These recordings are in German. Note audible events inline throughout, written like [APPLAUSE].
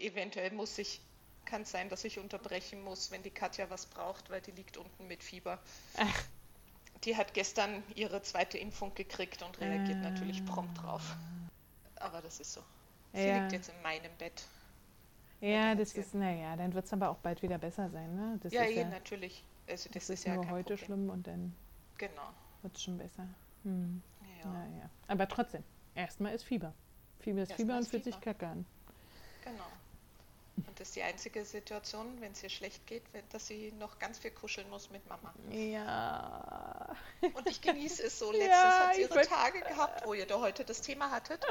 eventuell muss ich, kann es sein, dass ich unterbrechen muss, wenn die Katja was braucht, weil die liegt unten mit Fieber. Ach, Die hat gestern ihre zweite Impfung gekriegt und reagiert Ah. natürlich prompt drauf. Aber das ist so. Sie Ja. liegt jetzt in meinem Bett. ja, das ist, naja, dann wird es aber auch bald wieder besser sein, ne? Das ja, ist ja, natürlich. Also das, das ist, ist ja nur heute Problem. schlimm und dann Genau. wird es schon besser. Hm. Ja, Naja. Aber trotzdem, erstmal ist Fieber. Fieber ist Erstmal Fieber und fühlt sich kacke an. genau. Und das ist die einzige Situation, wenn es ihr schlecht geht, dass sie noch ganz viel kuscheln muss mit Mama. Ja. Und ich genieße es so. [LAUGHS] Letztens Ja, hat sie ihre Tage gehabt, wo ihr da heute das Thema hattet.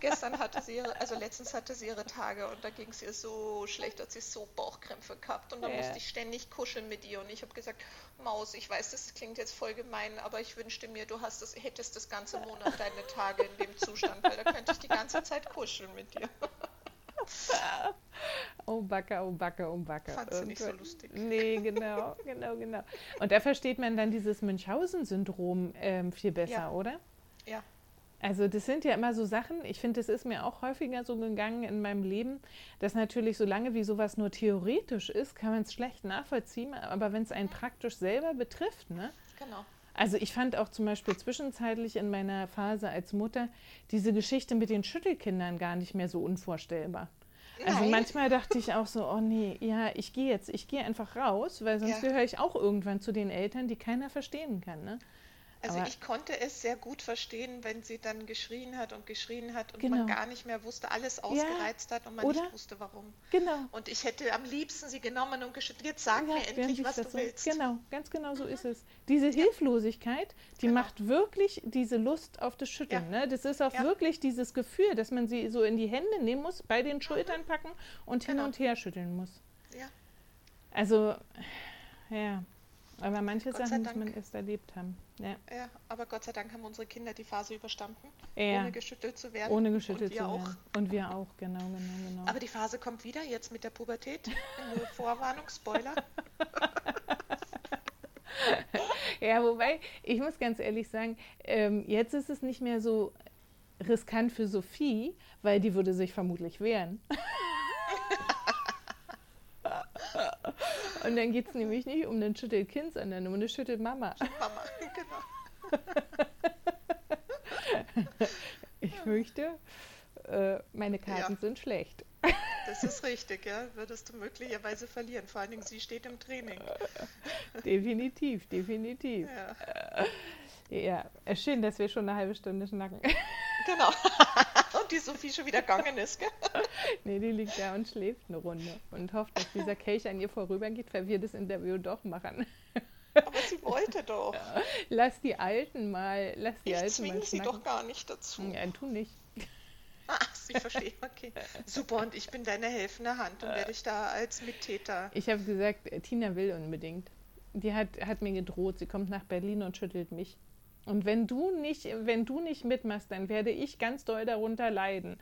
Gestern hatte sie ihre, also letztens hatte sie ihre Tage und da ging es ihr so schlecht, hat sie so Bauchkrämpfe gehabt und da Ja. musste ich ständig kuscheln mit ihr und ich habe gesagt, Maus, ich weiß, das klingt jetzt voll gemein, aber ich wünschte mir, du hast das, hättest das ganze Monat deine Tage in dem Zustand, weil da könnte ich die ganze Zeit kuscheln mit dir. [LAUGHS] Oh Backe, oh Backe, oh Backe. Fand sie nicht so lustig. Nee, genau, [LAUGHS] genau, genau. Und da versteht man dann dieses Münchhausen-Syndrom ähm, viel besser, Ja. oder? Ja, Also das sind ja immer so Sachen, ich finde, es ist mir auch häufiger so gegangen in meinem Leben, dass natürlich solange wie sowas nur theoretisch ist, kann man es schlecht nachvollziehen, aber wenn es einen praktisch selber betrifft, ne? genau. Also ich fand auch zum Beispiel zwischenzeitlich in meiner Phase als Mutter diese Geschichte mit den Schüttelkindern gar nicht mehr so unvorstellbar. Also Nein. manchmal dachte ich auch so, oh nee, ja, ich gehe jetzt, ich gehe einfach raus, weil sonst Ja. gehöre ich auch irgendwann zu den Eltern, die keiner verstehen kann. Ne? Also Aber- ich konnte es sehr gut verstehen, wenn sie dann geschrien hat und geschrien hat und Genau. man gar nicht mehr wusste, alles ausgereizt hat und man oder? nicht wusste, warum. Genau. Und ich hätte am liebsten sie genommen und geschüttelt. Jetzt sag mir während endlich, was du so- willst. Genau, ganz genau so ist es. Diese Hilflosigkeit, die Genau. macht wirklich diese Lust auf das Schütteln. Ne? Das ist auch Ja. wirklich dieses Gefühl, dass man sie so in die Hände nehmen muss, bei den Schultern packen und hin Genau. und her schütteln muss. Ja, Also, ja. Aber manche Gott Sachen muss man erst erlebt haben. Ja. ja, aber Gott sei Dank haben unsere Kinder die Phase überstanden, Ja. ohne geschüttelt zu werden. Ohne geschüttelt zu auch. werden. Und wir auch, genau, genau, genau. Aber die Phase kommt wieder, jetzt mit der Pubertät. Nur Vorwarnung, Spoiler. [LAUGHS] Ja, wobei, ich muss ganz ehrlich sagen, ähm, jetzt ist es nicht mehr so riskant für Sophie, weil die würde sich vermutlich wehren. [LAUGHS] Und dann geht es nämlich nicht um den Schüttelkind, sondern um eine Schüttelmama. Mama, [LAUGHS] genau. [LAUGHS] Ich fürchte, äh, meine Karten Ja. sind schlecht. Das ist richtig, ja. Würdest du möglicherweise verlieren. Vor allen Dingen, sie steht im Training. [LAUGHS] Definitiv, definitiv. Ja, Ja, schön, dass wir schon eine halbe Stunde schnacken. genau. Die Sophie schon wieder gegangen ist, gell? [LAUGHS] Nee, die liegt da und schläft eine Runde und hofft, dass dieser Kelch an ihr vorübergeht, weil wir das Interview doch machen. Aber sie wollte doch. Lass die Alten mal, lass die Ich Alten zwinge mal sie schnacken. doch gar nicht dazu. Ja, tu nicht. Ach, ich verstehe, okay. Super, und ich bin deine helfende Hand und werde ich da als Mittäter. Ich habe gesagt, Tina will unbedingt. Die hat, hat mir gedroht, sie kommt nach Berlin und schüttelt mich. Und wenn du nicht, wenn du nicht mitmachst, dann werde ich ganz doll darunter leiden.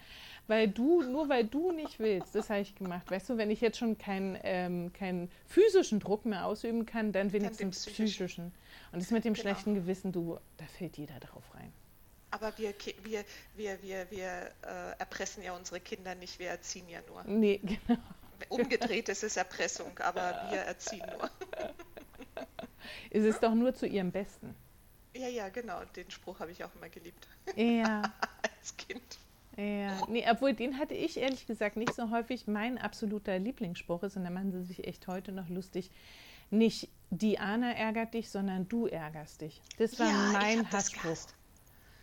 Weil du, nur weil du nicht willst, das habe ich gemacht. Weißt du, wenn ich jetzt schon keinen ähm, keinen physischen Druck mehr ausüben kann, dann wenigstens psychischen. psychischen. Und das mit dem Genau. schlechten Gewissen, du, da fällt jeder drauf rein. Aber wir, wir, wir, wir, wir äh, erpressen ja unsere Kinder nicht, wir erziehen ja nur. Nee, [LAUGHS] genau. Umgedreht ist es Erpressung, aber wir erziehen nur. [LAUGHS] Es ist doch nur zu ihrem Besten. Ja, ja, genau. Den Spruch habe ich auch immer geliebt Ja. [LAUGHS] als Kind. Ja, nee, obwohl den hatte ich ehrlich gesagt nicht so häufig. Mein absoluter Lieblingsspruch ist, und da machen sie sich echt heute noch lustig, nicht Diana ärgert dich, sondern du ärgerst dich. Das war Ja, mein das Hassspruch.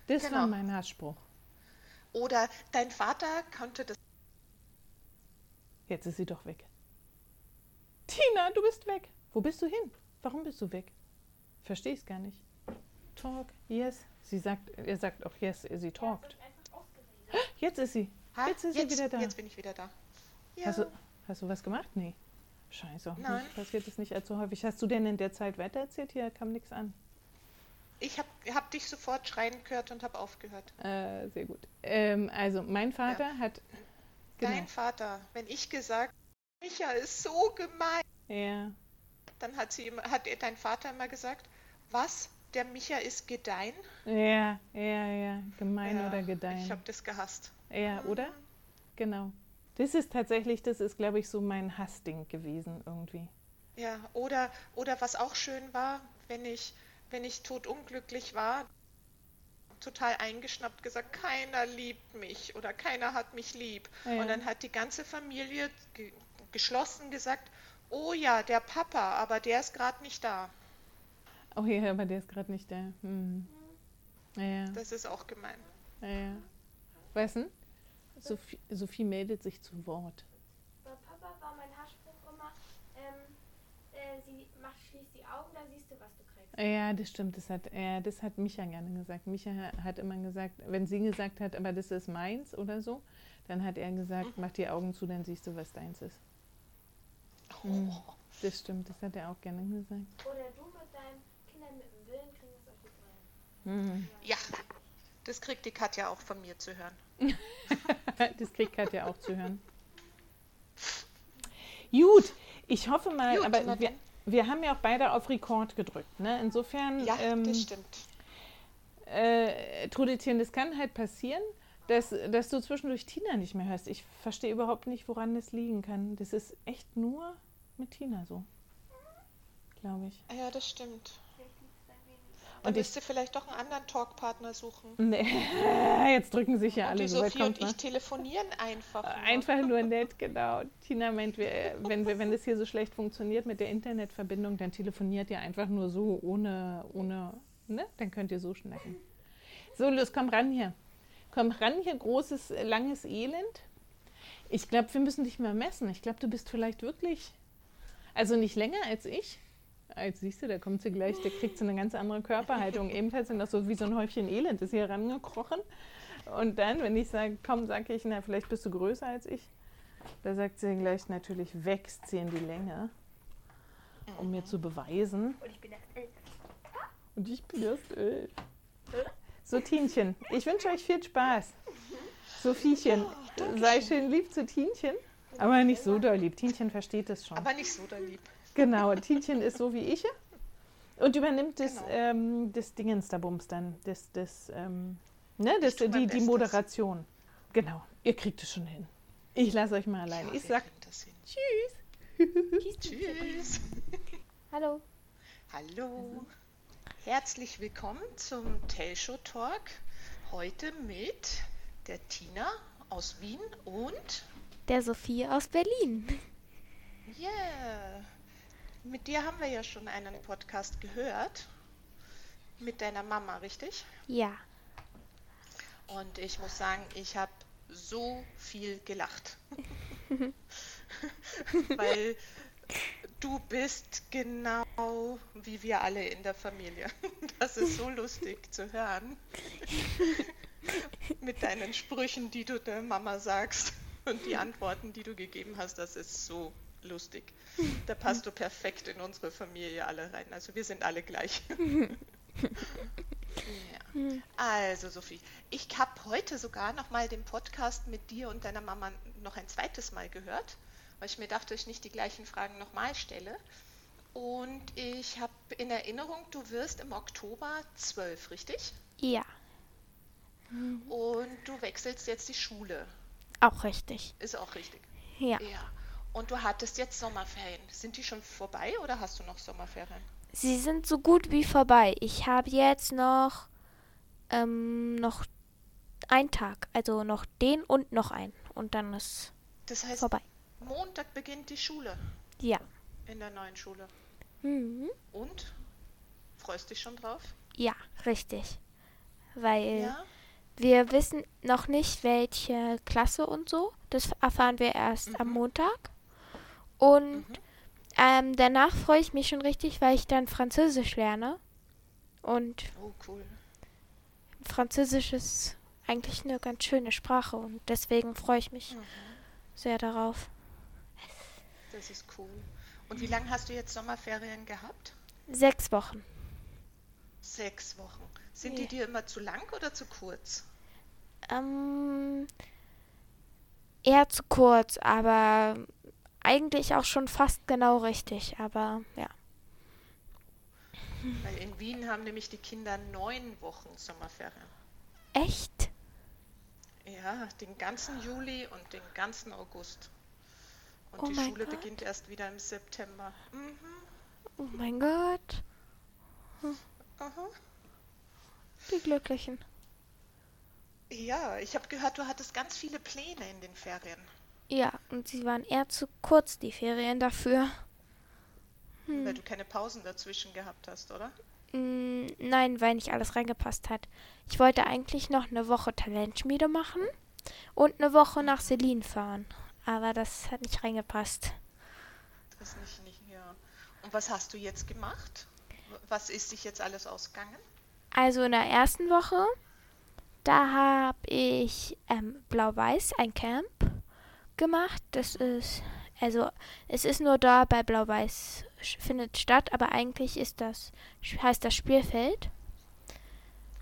Das war Genau. mein Hassspruch. Oder dein Vater konnte das. Jetzt ist sie doch weg. Tina, du bist weg. Wo bist du hin? Warum bist du weg? Verstehe ich gar nicht. Talk, yes. Sie sagt, er sagt auch yes, sie talkt. Jetzt ist sie. Ha, Jetzt ist sie wieder da. Jetzt bin ich wieder da. Ja. Hast, du, hast du was gemacht? Nee. Scheiße. Nein. Mir passiert das nicht allzu häufig. Hast du denn in der Zeit weitererzählt? Hier kam nichts an. Ich habe hab dich sofort schreien gehört und habe aufgehört. Äh, sehr gut. Ähm, also, mein Vater hat. Genau. Dein Vater, wenn ich gesagt Micha ist so gemein, Ja. dann hat, sie hat dein Vater immer gesagt, was? Der Micha ist gedein? Ja, ja, ja. Gemein Ja, oder Ich gedeihen. habe das gehasst. Ja, oder? Genau. Das ist tatsächlich, das ist, glaube ich, so mein Hassding gewesen irgendwie. Ja, oder, oder was auch schön war, wenn ich, wenn ich totunglücklich war, total eingeschnappt gesagt, keiner liebt mich oder keiner hat mich lieb. Ja. Und dann hat die ganze Familie ge geschlossen gesagt, oh ja, der Papa, aber der ist gerade nicht da. Oh ja, aber der ist gerade nicht da. Hm. Ja, ja. Das ist auch gemein. ja, ja. Weißt du? Sophie, Sophie meldet sich zu Wort. Bei Papa war mein Haarspruch immer, ähm, äh, sie macht, schließt die Augen, dann siehst du, was du kriegst. Ja, das stimmt. Das hat, ja, das hat Micha gerne gesagt. Micha hat immer gesagt, wenn sie gesagt hat, aber das ist meins oder so, dann hat er gesagt, mach die Augen zu, dann siehst du, was deins ist. Mhm. Das stimmt, das hat er auch gerne gesagt. Oder du mit deinen Kindern mit dem Willen kriegen es auf die Brillen. Mhm. Ja, das kriegt die Katja auch von mir zu hören. [LAUGHS] Das kriegt Katja auch zu hören. Gut, ich hoffe mal, Gut, aber wir, wir haben ja auch beide auf Rekord gedrückt. Ne? Insofern, Ja, ähm, das stimmt. äh, Trudetchen, das kann halt passieren, dass, dass du zwischendurch Tina nicht mehr hörst. Ich verstehe überhaupt nicht, woran das liegen kann. Das ist echt nur mit Tina so, glaube ich. Ja, das stimmt. Vielleicht liegt es ein Dann Und ich, müsst ihr vielleicht doch einen anderen Talkpartner suchen. nee, [LAUGHS] jetzt drücken sich ja Und alle die so Sophie und ich telefonieren einfach. nur. Einfach nur nett, genau. Tina meint, wir, wenn, wir, wenn das hier so schlecht funktioniert mit der Internetverbindung, dann telefoniert ihr einfach nur so, ohne, ohne, ne? Dann könnt ihr so schnacken. So, los, komm ran hier. Komm ran hier, großes, langes Elend. Ich glaube, wir müssen dich mal messen. Ich glaube, du bist vielleicht wirklich, also nicht länger als ich. Jetzt siehst du, da kommt sie gleich, der kriegt so eine ganz andere Körperhaltung. Ebenfalls sind das so wie so ein Häufchen Elend, ist hier rangekrochen. Und dann, wenn ich sage, komm, sage ich, na, vielleicht bist du größer als ich. Da sagt sie gleich, natürlich wächst sie in die Länge, um mir zu beweisen. Und ich bin erst elf. Und ich bin erst elf. So, Tienchen, ich wünsche euch viel Spaß. Sophiechen, sei schön lieb zu Tienchen. Aber nicht so doll lieb. Tienchen versteht es schon. Aber nicht so da lieb. Genau, Tienchen ist so wie ich und übernimmt das, Genau. ähm, das Dingens da Bums dann, das, das, ähm, ne, das, die, die Bestes. Moderation. Genau, ihr kriegt es schon hin. Ich lasse euch mal allein. Ja, ich sag hin. Tschüss. [LAUGHS] Tschüss. Hallo. Hallo. Herzlich willkommen zum Telshow Talk. Heute mit der Tina aus Wien und Der Sophie aus Berlin. yeah. Mit dir haben wir ja schon einen Podcast gehört. Mit deiner Mama, richtig? Ja. Und ich muss sagen, ich habe so viel gelacht. [LAUGHS] Weil du bist genau wie wir alle in der Familie. Das ist so lustig zu hören. [LAUGHS] Mit deinen Sprüchen, die du der Mama sagst und die Antworten, die du gegeben hast, das ist so lustig. Da passt du perfekt in unsere Familie alle rein. Also wir sind alle gleich. [LAUGHS] Ja. Also Sophie, ich habe heute sogar noch mal den Podcast mit dir und deiner Mama noch ein zweites Mal gehört, weil ich mir dachte, ich nicht die gleichen Fragen nochmal stelle. Und ich habe in Erinnerung, du wirst im Oktober 12, richtig? Ja. Und du wechselst jetzt die Schule. Auch richtig. Ist auch richtig. Ja. Ja. Und du hattest jetzt Sommerferien. Sind die schon vorbei oder hast du noch Sommerferien? Sie sind so gut wie vorbei. Ich habe jetzt noch, ähm, noch einen Tag. Also noch den und noch einen. Und dann ist Das heißt, vorbei. Montag beginnt die Schule Ja. in der neuen Schule. Mhm. Und? Freust dich schon drauf? Ja, richtig. Weil Ja? wir wissen noch nicht, welche Klasse und so. Das erfahren wir erst am Mhm. Montag. Und Mhm. ähm, danach freue ich mich schon richtig, weil ich dann Französisch lerne. Und Oh, cool. Französisch ist eigentlich eine ganz schöne Sprache und deswegen freue ich mich Mhm. sehr darauf. Das ist cool. Und wie lange hast du jetzt Sommerferien gehabt? Sechs Wochen. Sechs Wochen. Sind Ja. die dir immer zu lang oder zu kurz? Ähm, eher zu kurz, aber eigentlich auch schon fast genau richtig. Aber ja. Weil in Wien haben nämlich die Kinder neun Wochen Sommerferien. Echt? Ja, den ganzen Juli und den ganzen August. Und Oh die Schule Gott. beginnt erst wieder im September. Mhm. Oh mein Gott, Aha. die Glücklichen. Ja, ich habe gehört, du hattest ganz viele Pläne in den Ferien. Ja, und sie waren eher zu kurz, die Ferien dafür. Weil du keine Pausen dazwischen gehabt hast, oder? Mm, Nein, weil nicht alles reingepasst hat. Ich wollte eigentlich noch eine Woche Talentschmiede machen und eine Woche nach Selin fahren. Aber das hat nicht reingepasst. Das nicht, nicht, ja. Und was hast du jetzt gemacht? Was ist sich jetzt alles ausgegangen? Also in der ersten Woche, da habe ich ähm, Blau-Weiß, ein Camp gemacht. Das ist, also es ist nur da bei Blau-Weiß findet statt, aber eigentlich ist das, heißt das Spielfeld.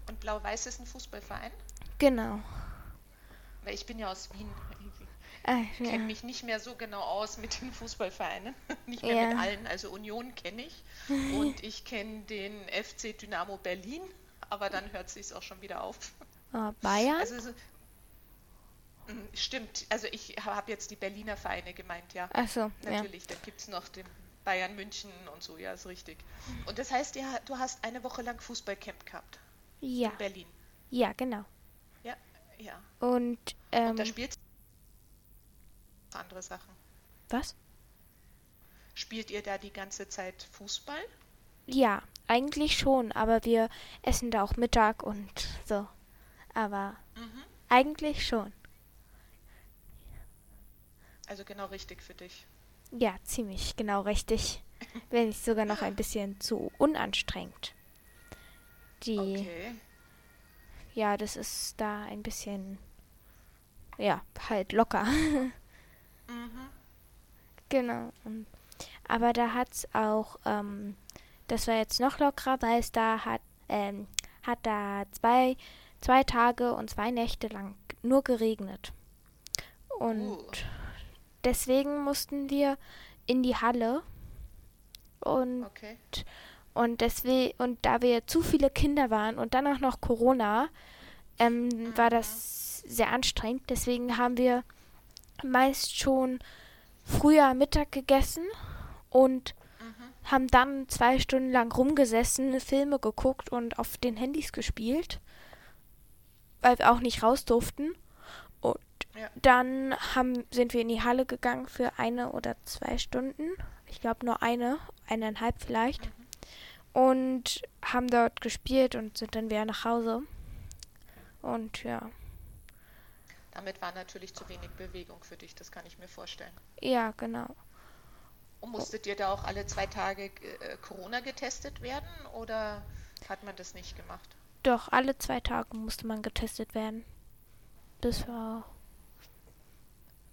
Und Blau-Weiß ist ein Fußballverein? Genau. Weil ich bin ja aus Wien. Äh, Ich kenne ja. mich nicht mehr so genau aus mit den Fußballvereinen. [LAUGHS] Nicht mehr Ja. mit allen. Also Union kenne ich. [LAUGHS] Und ich kenne den FC Dynamo Berlin. Aber dann hört sich auch schon wieder auf. Äh, Bayern? Also so- stimmt. Also ich habe jetzt die Berliner Vereine gemeint, ja. Achso, ja. Natürlich, dann gibt es noch den Bayern München und so, ja, ist richtig. Und das heißt, ja, du hast eine Woche lang Fußballcamp gehabt Ja, in Berlin. ja, genau. Ja, ja. Und, Und ähm, da spielt andere Sachen. was? Spielt ihr da die ganze Zeit Fußball? Ja, eigentlich schon, aber wir essen da auch Mittag und so. Aber Mhm. eigentlich schon. Also genau richtig für dich. Ja, ziemlich genau richtig. Wenn nicht sogar noch ein bisschen zu unanstrengend. Die, Okay. ja, das ist da ein bisschen, ja, halt locker. Mhm. Genau. Aber da hat's auch, ähm, das war jetzt noch lockerer, weil es da hat, ähm, hat da zwei, zwei Tage und zwei Nächte lang nur geregnet. Und Uh. Deswegen mussten wir in die Halle. Und, Okay. und deswegen, und da wir zu viele Kinder waren und dann auch noch Corona, ähm, war das sehr anstrengend. Deswegen haben wir meist schon früher Mittag gegessen und Mhm. haben dann zwei Stunden lang rumgesessen, Filme geguckt und auf den Handys gespielt, weil wir auch nicht raus durften. Ja. dann haben, sind wir in die Halle gegangen für eine oder zwei Stunden. Ich glaube nur eine, eineinhalb vielleicht. Und haben dort gespielt und sind dann wieder nach Hause. Und ja, Damit war natürlich zu wenig Bewegung für dich, das kann ich mir vorstellen. ja, genau. Und musstet ihr da auch alle zwei Tage äh, Corona getestet werden oder hat man das nicht gemacht? Doch, alle zwei Tage musste man getestet werden. Das war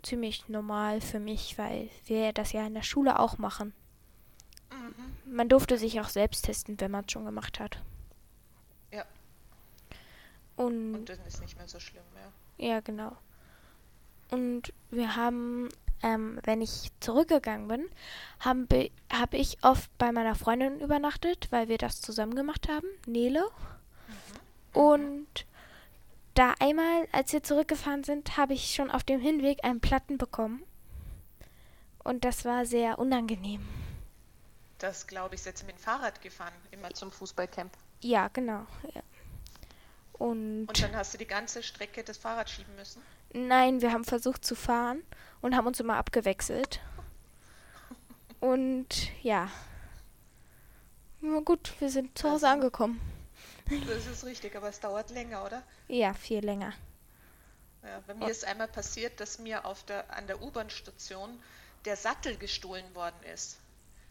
ziemlich normal für mich, weil wir das ja in der Schule auch machen. Mhm. Man durfte sich auch selbst testen, wenn man es schon gemacht hat. Ja. Und, Und dann ist nicht mehr so schlimm, ja. ja, genau. Und wir haben, ähm, wenn ich zurückgegangen bin, habe hab ich oft bei meiner Freundin übernachtet, weil wir das zusammen gemacht haben, Nele. Und da einmal, als wir zurückgefahren sind, habe ich schon auf dem Hinweg einen Platten bekommen. Und das war sehr unangenehm. Das glaube ich, jetzt mit dem Fahrrad gefahren, immer zum Fußballcamp. Ja, genau. Ja. Und, Und dann hast du die ganze Strecke das Fahrrad schieben müssen. nein, wir haben versucht zu fahren und haben uns immer abgewechselt. [LAUGHS] Und ja. Na gut, wir sind zu Hause Also- angekommen. Das ist richtig, aber es dauert länger, oder? Ja, viel länger. Ja, bei mir ist einmal passiert, dass mir auf der, an der U-Bahn-Station der Sattel gestohlen worden ist.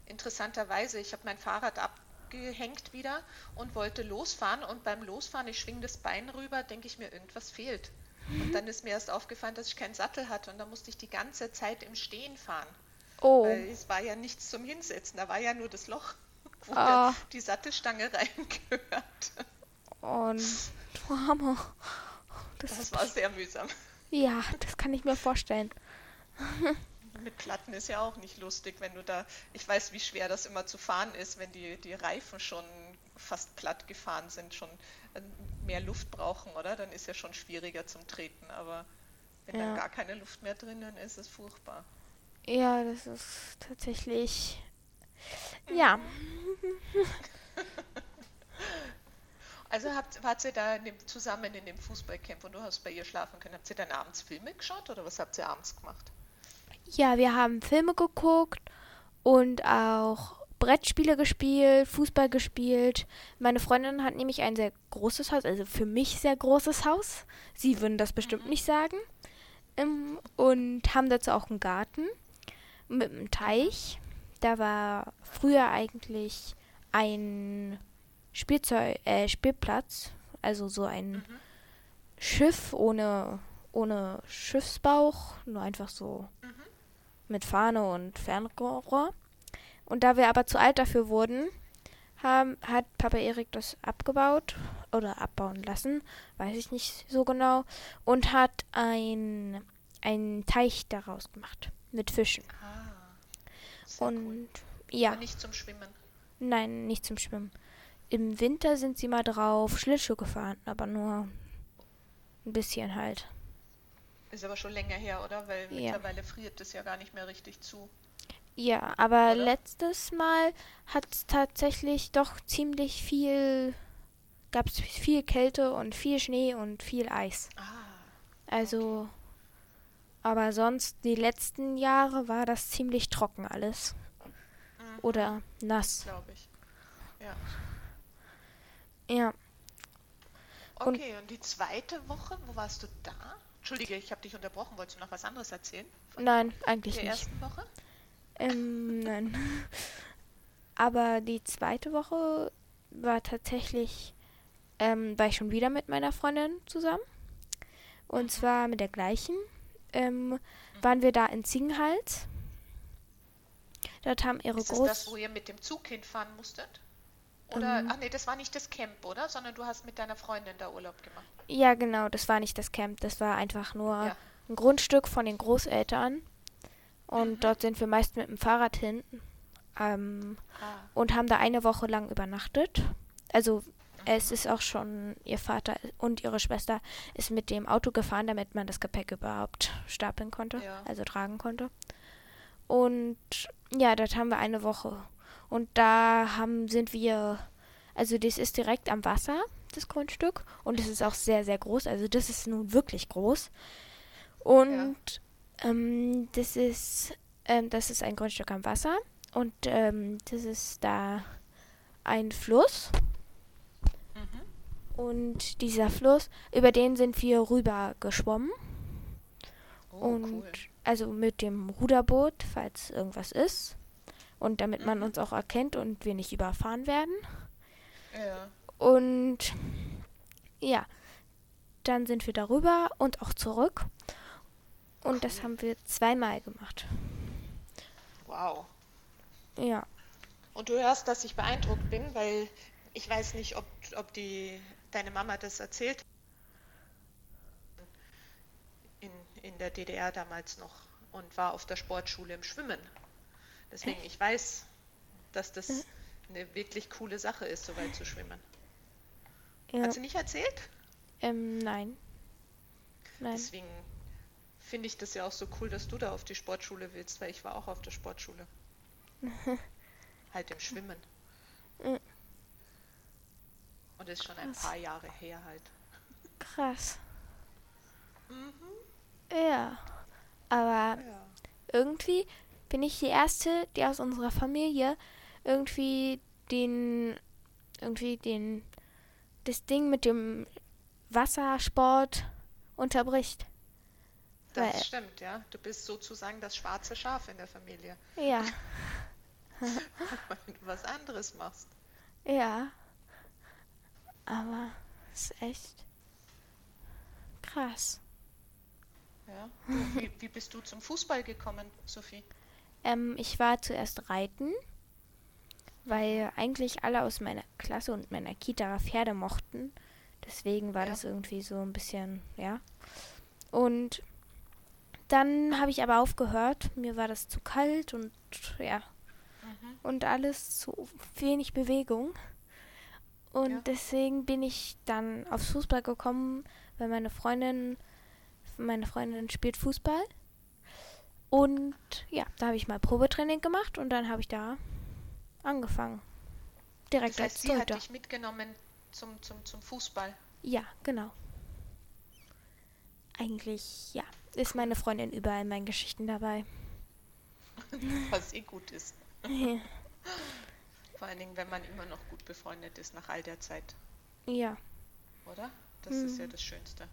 Interessanterweise, ich habe mein Fahrrad abgehängt wieder und wollte losfahren und beim Losfahren, ich schwing das Bein rüber, denke ich mir, irgendwas fehlt. Und dann ist mir erst aufgefallen, dass ich keinen Sattel hatte und dann musste ich die ganze Zeit im Stehen fahren. Oh, Weil es war ja nichts zum Hinsetzen, da war ja nur das Loch, wo der, die Sattelstange [LAUGHS] reingehört. und Hammer. Das, Das war sehr mühsam. ja, das kann ich mir vorstellen. Mit Platten ist ja auch nicht lustig, wenn du da, ich weiß, wie schwer das immer zu fahren ist, wenn die, die Reifen schon fast platt gefahren sind, schon äh, mehr Luft brauchen, oder? Dann ist ja schon schwieriger zum Treten. Aber wenn Ja. dann gar keine Luft mehr drinnen ist, ist es furchtbar. Ja, das ist tatsächlich. Ja. [LAUGHS] Also habt, wart ihr da in dem, zusammen in dem Fußballcamp und du hast bei ihr schlafen können. Habt ihr dann abends Filme geschaut oder was habt ihr abends gemacht? Ja, wir haben Filme geguckt und auch Brettspiele gespielt, Fußball gespielt. Meine Freundin hat nämlich ein sehr großes Haus, also für mich sehr großes Haus. Sie würden das bestimmt nicht sagen. Ähm, und haben dazu auch einen Garten mit einem Teich. Da war früher eigentlich ein Spielzeug, äh, Spielplatz, also so ein Schiff ohne, ohne Schiffsbauch, nur einfach so mit Fahne und Fernrohr. Und da wir aber zu alt dafür wurden, haben, hat Papa Erik das abgebaut oder abbauen lassen, weiß ich nicht so genau, und hat ein, einen Teich daraus gemacht mit Fischen. Ah, sehr Und cool. ja, Aber nicht zum Schwimmen. nein, nicht zum Schwimmen. Im Winter sind sie mal drauf Schlittschuh gefahren, aber nur ein bisschen halt. Ist aber schon länger her, oder? Weil Ja. mittlerweile friert es ja gar nicht mehr richtig zu. Ja, aber Oder? letztes Mal hat es tatsächlich doch ziemlich viel, gab es viel Kälte und viel Schnee und viel Eis. Ah, Also, aber sonst die letzten Jahre war das ziemlich trocken alles. Mhm. Oder nass. glaube ich. Ja. Ja, Und- Okay, und, die zweite Woche, wo warst du da? Entschuldige, ich habe dich unterbrochen. Wolltest du noch was anderes erzählen? Nein, eigentlich der nicht. ersten Woche? Ähm, nein. [LAUGHS] Aber die zweite Woche war tatsächlich, ähm, war ich schon wieder mit meiner Freundin zusammen. Und zwar mit der gleichen. Ähm, waren wir da in Ziegenhals. Dort haben ihre Ist es Groß... das, wo ihr mit dem Zug hinfahren musstet? Oder, Ähm. ach nee, das war nicht das Camp, oder? Sondern du hast mit deiner Freundin da Urlaub gemacht. Ja, genau, das war nicht das Camp. Das war einfach nur Ja. ein Grundstück von den Großeltern. Und Mhm. dort sind wir meist mit dem Fahrrad hin. Ähm, Ah, und haben da eine Woche lang übernachtet. Also es ist auch schon, ihr Vater und ihre Schwester ist mit dem Auto gefahren, damit man das Gepäck überhaupt stapeln konnte, Ja. also tragen konnte. Und ja, dort haben wir eine Woche. Und da haben, sind wir, also das ist direkt am Wasser, das Grundstück. Und es ist auch sehr, sehr groß. Also das ist nun wirklich groß. Und ähm, das ist, ähm, das ist ein Grundstück am Wasser. Und ähm, das ist da ein Fluss. Und dieser Fluss, über den sind wir rüber geschwommen. Oh, und cool. also mit dem Ruderboot, falls irgendwas ist. Und damit man Mhm. uns auch erkennt und wir nicht überfahren werden. Ja. Und ja, dann sind wir darüber und auch zurück. Und das Cool. haben wir zweimal gemacht. Wow. Ja. Und du hörst, dass ich beeindruckt bin, weil ich weiß nicht, ob, ob die, deine Mama das erzählt in, in der DDR damals noch und war auf der Sportschule im Schwimmen. Deswegen, ich weiß, dass das eine wirklich coole Sache ist, so weit zu schwimmen. ja. Hat sie nicht erzählt? Ähm, nein. Nein. Deswegen finde ich das ja auch so cool, dass du da auf die Sportschule willst, weil ich war auch auf der Sportschule. [LAUGHS] halt im Schwimmen. Und ist schon ein Krass. paar Jahre her halt. Krass. Mhm. Ja. Aber Ja. irgendwie bin ich die erste, die aus unserer Familie irgendwie den irgendwie den das Ding mit dem Wassersport unterbricht. Das Weil- stimmt, ja. Du bist sozusagen das schwarze Schaf in der Familie, Ja, [LAUGHS] weil du was anderes machst. ja. Aber es ist echt krass. Ja. Du, wie, wie bist du zum Fußball gekommen, Sophie? Ähm, ich war zuerst reiten, weil eigentlich alle aus meiner Klasse und meiner Kita Pferde mochten. Deswegen war Ja. das irgendwie so ein bisschen, ja. Und dann habe ich aber aufgehört. Mir war das zu kalt und ja, Mhm. und alles zu wenig Bewegung. Und Ja. deswegen bin ich dann aufs Fußball gekommen, weil meine Freundin, meine Freundin spielt Fußball. Und ja, da habe ich mal Probetraining gemacht und dann habe ich da angefangen. Direkt Das heißt, als sie hat Torhüter. dich mitgenommen zum, zum, zum Fußball. Ja, genau. Eigentlich, ja, ist meine Freundin überall in meinen Geschichten dabei. [LAUGHS] Was eh gut ist. [LAUGHS] [LAUGHS] Vor allen Dingen, wenn man immer noch gut befreundet ist nach all der Zeit, ja, oder? Das ist Mhm. ja das Schönste.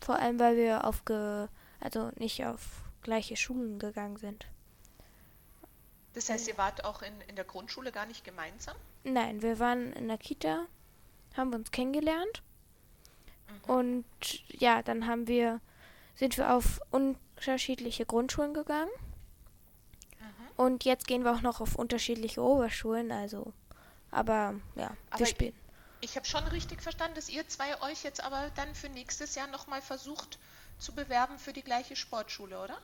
vor allem, weil wir auf, ge also nicht auf gleiche Schulen gegangen sind. Das heißt, ihr wart auch in, in der Grundschule gar nicht gemeinsam? Nein, wir waren in der Kita, haben uns kennengelernt und ja, dann haben wir, sind wir auf unterschiedliche Grundschulen gegangen und jetzt gehen wir auch noch auf unterschiedliche Oberschulen, also, aber ja, Aber wir spielen. Ich habe schon richtig verstanden, dass ihr zwei euch jetzt aber dann für nächstes Jahr nochmal versucht zu bewerben für die gleiche Sportschule, oder?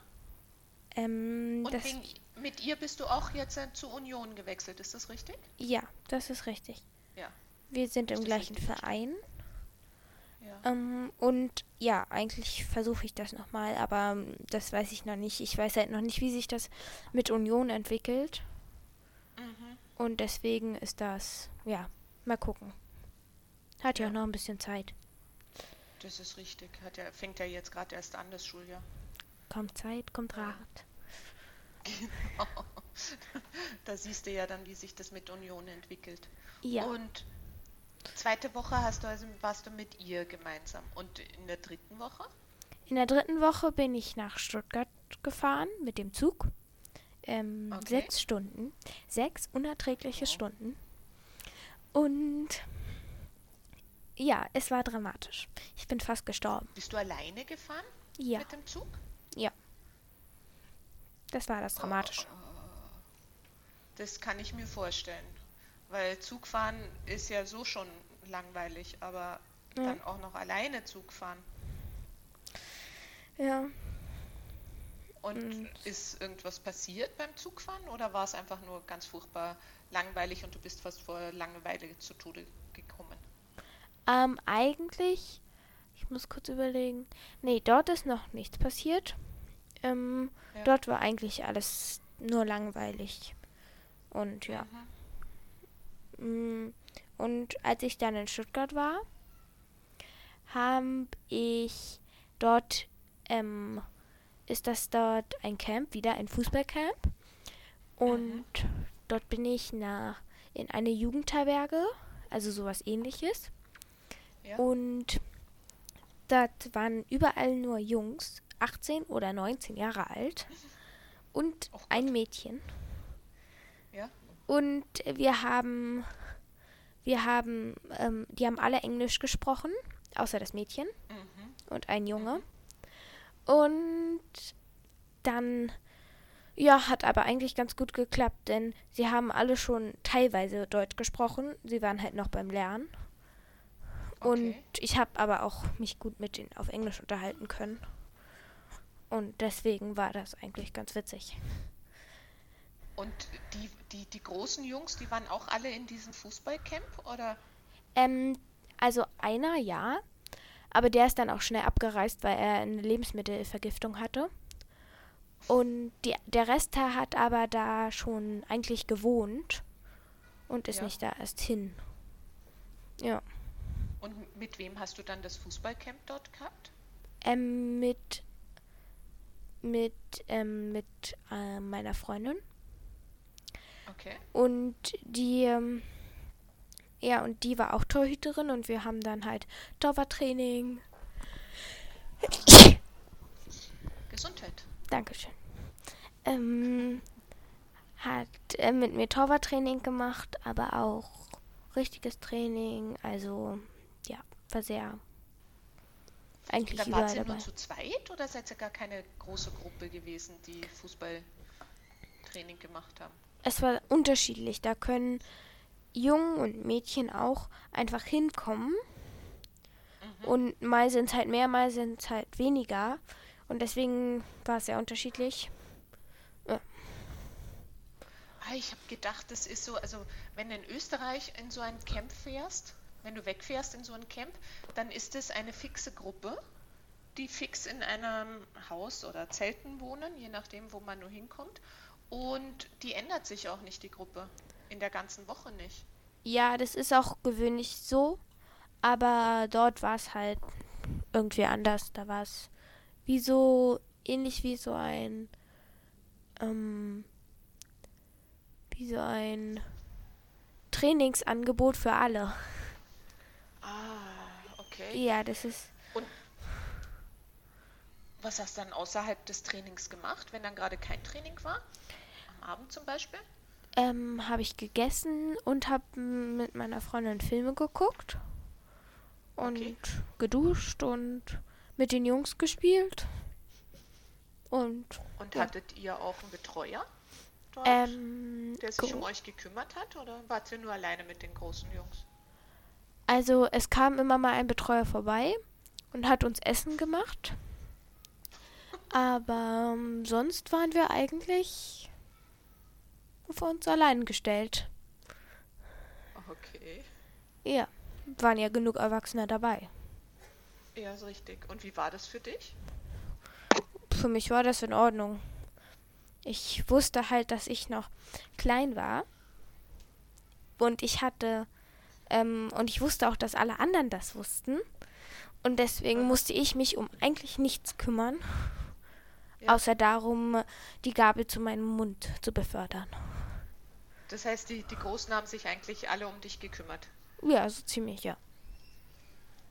Ähm, Und wegen, mit ihr bist du auch jetzt äh, zur Union gewechselt, ist das richtig? ja, das ist richtig. Ja. Wir sind im das gleichen richtig Verein. Ja. Ähm, und ja, eigentlich versuche ich das nochmal, aber ähm, das weiß ich noch nicht. Ich weiß halt noch nicht, wie sich das mit Union entwickelt. Mhm. Und deswegen ist das, ja, mal gucken. Hat ja, Ja. auch noch ein bisschen Zeit. Das ist richtig. Hat ja, fängt ja jetzt gerade erst an, das Schuljahr. Kommt Zeit, kommt Rat. [LAUGHS] [LAUGHS] Da siehst du ja dann, wie sich das mit Union entwickelt. Ja, Und zweite Woche hast du also, warst du mit ihr gemeinsam. Und in der dritten Woche? in der dritten Woche bin ich nach Stuttgart gefahren mit dem Zug. Ähm, Okay. Sechs Stunden. Sechs unerträgliche Wow. Stunden. Und ja, es war dramatisch. Ich bin fast gestorben. Bist du alleine gefahren Ja, mit dem Zug? das war das Dramatische. Das kann ich mir vorstellen. Weil Zugfahren ist ja so schon langweilig, aber Ja. dann auch noch alleine Zug fahren. Ja, Und Und- ist irgendwas passiert beim Zugfahren oder war es einfach nur ganz furchtbar langweilig und du bist fast vor Langeweile zu Tode gekommen? ähm, eigentlich, ich muss kurz überlegen. Nee, dort ist noch nichts passiert. Ähm, Ja. Dort war eigentlich alles nur langweilig. Und ja. Mhm. Mm, Und als ich dann in Stuttgart war, habe ich dort, ähm, ist das dort ein Camp, wieder ein Fußballcamp. Und dort bin ich nach, in eine Jugendherberge, also sowas ähnliches. Ja. Und dort waren überall nur Jungs, 18 oder 19 Jahre alt. [LAUGHS] Und Gott. ein Mädchen. Und wir haben, wir haben, ähm, die haben alle Englisch gesprochen, außer das Mädchen Mhm. und ein Junge. Und dann, ja, hat aber eigentlich ganz gut geklappt, denn sie haben alle schon teilweise Deutsch gesprochen. Sie waren halt noch beim Lernen. Und Okay. ich habe aber auch mich gut mit denen auf Englisch unterhalten können. Und deswegen war das eigentlich ganz witzig. Und die, die, die großen Jungs, die waren auch alle in diesem Fußballcamp oder? Ähm, also einer ja, aber der ist dann auch schnell abgereist, weil er eine Lebensmittelvergiftung hatte. Und die, der Rest hat aber da schon eigentlich gewohnt und ist Ja. nicht da erst hin. Ja. Und mit wem hast du dann das Fußballcamp dort gehabt? Ähm, mit mit ähm, mit äh, meiner Freundin Okay. und die ähm, ja und die war auch Torhüterin und wir haben dann halt Torwarttraining Gesundheit. Dankeschön. Ähm, hat äh, mit mir Torwarttraining gemacht, aber auch richtiges Training. Also, ja, war sehr eigentlich überall wart ihr nur zu zweit oder seid ihr gar keine große Gruppe gewesen, die Fußballtraining gemacht haben? Es war unterschiedlich. Da können Jungen und Mädchen auch einfach hinkommen. Und mal sind es halt mehr, mal sind es halt weniger. Und deswegen war es sehr unterschiedlich. Ah ich habe gedacht, das ist so, also wenn du in Österreich in so ein Camp fährst, wenn du wegfährst in so ein Camp, dann ist es eine fixe Gruppe, die fix in einem Haus oder Zelten wohnen, je nachdem, wo man nur hinkommt. Und die ändert sich auch nicht, die Gruppe. In der ganzen Woche nicht. Ja, das ist auch gewöhnlich so, aber dort war es halt irgendwie anders. Da war es wie so ähnlich wie so ein ähm, wie so ein Trainingsangebot für alle. Ah, okay. Ja, das ist Was hast du dann außerhalb des Trainings gemacht, wenn dann gerade kein Training war? Am Abend zum Beispiel? ähm, habe ich gegessen und habe mit meiner Freundin Filme geguckt und Okay. geduscht und mit den Jungs gespielt. Und Und Ja. hattet ihr auch einen Betreuer dort, ähm, der sich um euch gekümmert hat? Oder wart ihr nur alleine mit den großen Jungs? also es kam immer mal ein Betreuer vorbei und hat uns Essen gemacht. Aber ähm, sonst waren wir eigentlich auf uns allein gestellt. Okay. Ja, waren ja genug Erwachsene dabei. Ja, ist richtig. Und wie war das für dich? Für mich war das in Ordnung. Ich wusste halt, dass ich noch klein war. Und ich hatte, ähm, und ich wusste auch, dass alle anderen das wussten. Und deswegen musste ich mich um eigentlich nichts kümmern, Ja. außer darum, die Gabel zu meinem Mund zu befördern. Das heißt, die, die Großen haben sich eigentlich alle um dich gekümmert. Ja, so ziemlich, ja.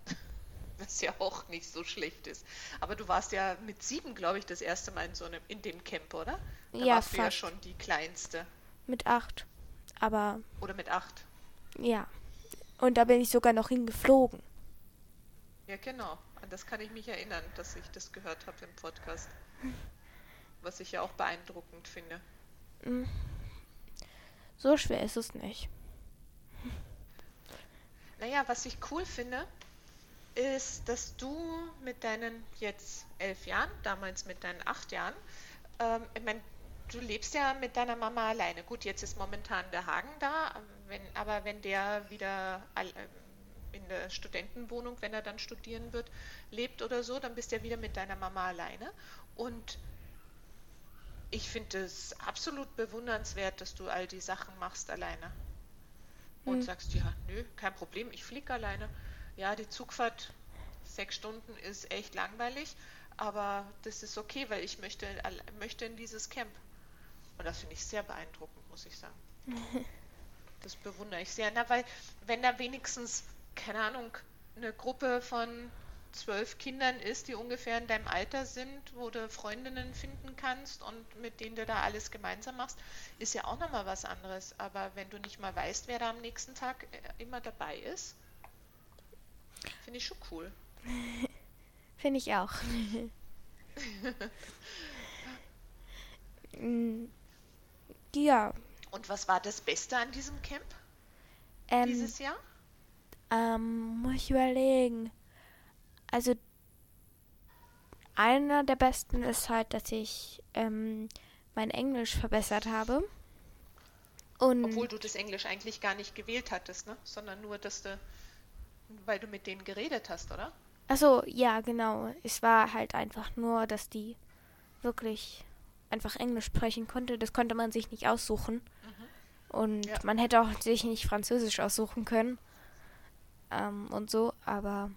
[LAUGHS] Was ja auch nicht so schlecht ist. Aber du warst ja mit sieben, glaube ich, das erste Mal in so einem, in dem Camp, oder? Da Ja, warst du ja fast. schon die kleinste. Mit acht. Aber Oder mit acht. ja. Und da bin ich sogar noch hingeflogen. Ja, genau. An das kann ich mich erinnern, dass ich das gehört habe im Podcast. Was ich ja auch beeindruckend finde. So schwer ist es nicht. Naja, was ich cool finde, ist, dass du mit deinen jetzt elf Jahren, damals mit deinen acht Jahren, ähm, ich mein, du lebst ja mit deiner Mama alleine. Gut, jetzt ist momentan der Hagen da, wenn, aber wenn der wieder ähm, in der Studentenwohnung, wenn er dann studieren wird, lebt oder so, dann bist du ja wieder mit deiner Mama alleine. Und ich finde es absolut bewundernswert, dass du all die Sachen machst alleine. Und Hm. sagst, ja, nö, kein Problem, ich fliege alleine. Ja, die Zugfahrt sechs Stunden ist echt langweilig, aber das ist okay, weil ich möchte, möchte in dieses Camp. Und das finde ich sehr beeindruckend, muss ich sagen. [LAUGHS] Das bewundere ich sehr. Na, weil wenn da wenigstens, keine Ahnung, eine Gruppe von zwölf Kindern ist, die ungefähr in deinem Alter sind, wo du Freundinnen finden kannst und mit denen du da alles gemeinsam machst, ist ja auch nochmal was anderes. Aber wenn du nicht mal weißt, wer da am nächsten Tag äh, immer dabei ist, finde ich schon cool. [LAUGHS] Finde ich auch. [LAUGHS] Mm, ja, Und was war das Beste an diesem Camp ähm, dieses Jahr? Ähm, muss ich überlegen. Also, einer der besten ist halt, dass ich ähm, mein Englisch verbessert habe. Und Obwohl du das Englisch eigentlich gar nicht gewählt hattest, ne? Sondern nur, dass du, weil du mit denen geredet hast, oder? Achso, ja, genau. Es war halt einfach nur, dass die wirklich einfach Englisch sprechen konnte. Das konnte man sich nicht aussuchen. Und Ja. man hätte auch sich nicht Französisch aussuchen können. Ähm, und so, aber.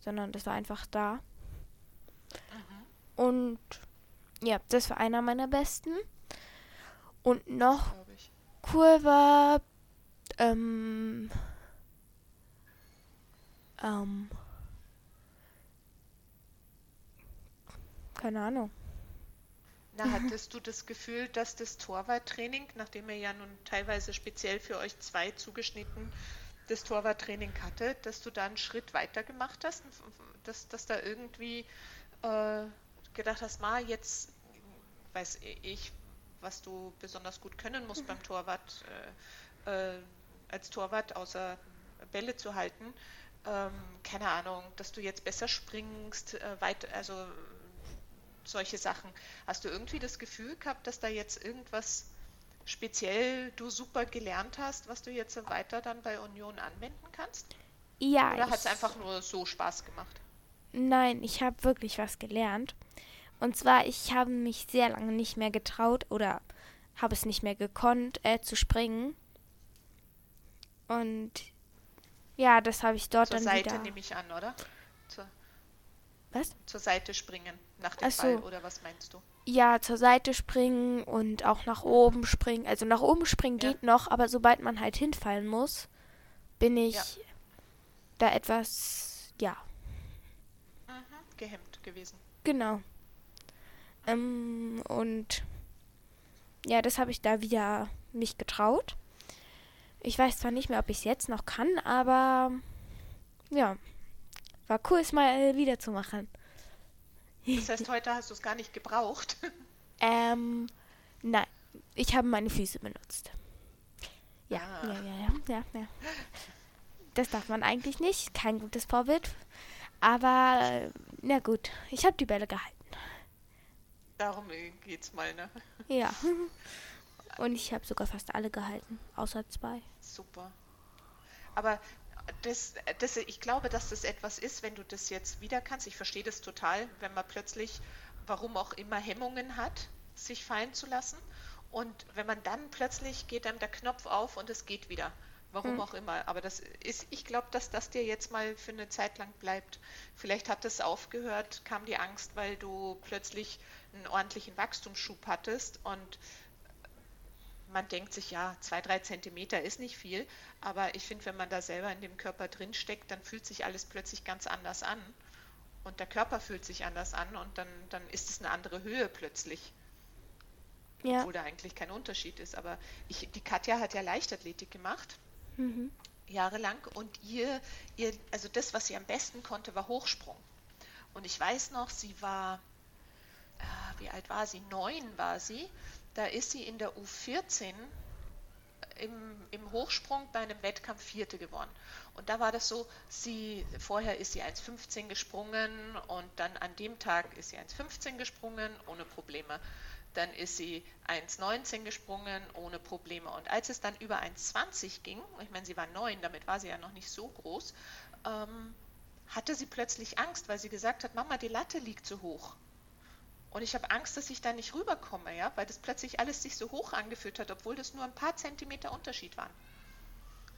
Sondern das war einfach da. Und ja, das war einer meiner besten. Und noch cool war. Ähm, ähm, keine Ahnung. Na, hattest du das Gefühl, dass das Torwarttraining, nachdem er ja nun teilweise speziell für euch zwei zugeschnitten das Torwarttraining hatte, dass du da einen Schritt weiter gemacht hast, dass, dass da irgendwie äh, gedacht hast, ma, jetzt weiß ich, was du besonders gut können musst beim Torwart, äh, äh, als Torwart, außer Bälle zu halten. Ähm, keine Ahnung, dass du jetzt besser springst, äh, weit, also solche Sachen. Hast du irgendwie das Gefühl gehabt, dass da jetzt irgendwas speziell du super gelernt hast, was du jetzt weiter dann bei Union anwenden kannst? Ja. Oder hat es einfach nur so Spaß gemacht? Nein, ich habe wirklich was gelernt. Und zwar, ich habe mich sehr lange nicht mehr getraut oder habe es nicht mehr gekonnt, äh, zu springen. Und ja, das habe ich dort Zur dann Seite wieder. nehme ich an, oder? Zur, Was? zur Seite springen nach dem Ach so. Fall, oder was meinst du? Ja, zur Seite springen und auch nach oben springen. Also nach oben springen Ja. geht noch, aber sobald man halt hinfallen muss, bin ich Ja. da etwas, ja, Mhm, gehemmt gewesen. genau. Ähm, und ja, das habe ich da wieder mich getraut. Ich weiß zwar nicht mehr, ob ich es jetzt noch kann, aber ja, war cool, es mal wieder zu machen. Das heißt, heute hast du es gar nicht gebraucht. [LAUGHS] Ähm, nein, ich habe meine Füße benutzt. Ja, Ah. ja, ja, ja, ja, ja. Das darf man eigentlich nicht, kein gutes Vorbild. Aber, na gut, ich habe die Bälle gehalten. Darum äh, geht's mal, ne? Ja. [LAUGHS] Und ich habe sogar fast alle gehalten, außer zwei. Super. Aber das, das, ich glaube, dass das etwas ist, wenn du das jetzt wieder kannst. Ich verstehe das total, wenn man plötzlich, warum auch immer, Hemmungen hat, sich fallen zu lassen. Und wenn man dann plötzlich geht einem der Knopf auf und es geht wieder. Warum Hm. auch immer. Aber das ist, ich glaube, dass das dir jetzt mal für eine Zeit lang bleibt. Vielleicht hat es aufgehört, kam die Angst, weil du plötzlich einen ordentlichen Wachstumsschub hattest und man denkt sich, ja, zwei, drei Zentimeter ist nicht viel, aber ich finde, wenn man da selber in dem Körper drin steckt, dann fühlt sich alles plötzlich ganz anders an. Und der Körper fühlt sich anders an und dann, dann ist es eine andere Höhe plötzlich, Ja. obwohl da eigentlich kein Unterschied ist. Aber ich, die Katja hat ja Leichtathletik gemacht, Mhm. jahrelang, und ihr, ihr, also das, was sie am besten konnte, war Hochsprung. Und ich weiß noch, sie war, äh, wie alt war sie? Neun war sie. Da ist sie in der U14 im, im Hochsprung bei einem Wettkampf Vierte geworden. Und da war das so, sie, vorher ist sie 1,15 gesprungen und dann an dem Tag ist sie 1,15 gesprungen, ohne Probleme. Dann ist sie 1,19 gesprungen, ohne Probleme. Und als es dann über 1,20 ging, ich meine, sie war neun, damit war sie ja noch nicht so groß, ähm, hatte sie plötzlich Angst, weil sie gesagt hat, Mama, die Latte liegt zu hoch. Und ich habe Angst, dass ich da nicht rüberkomme, ja, weil das plötzlich alles sich so hoch angefühlt hat, obwohl das nur ein paar Zentimeter Unterschied waren.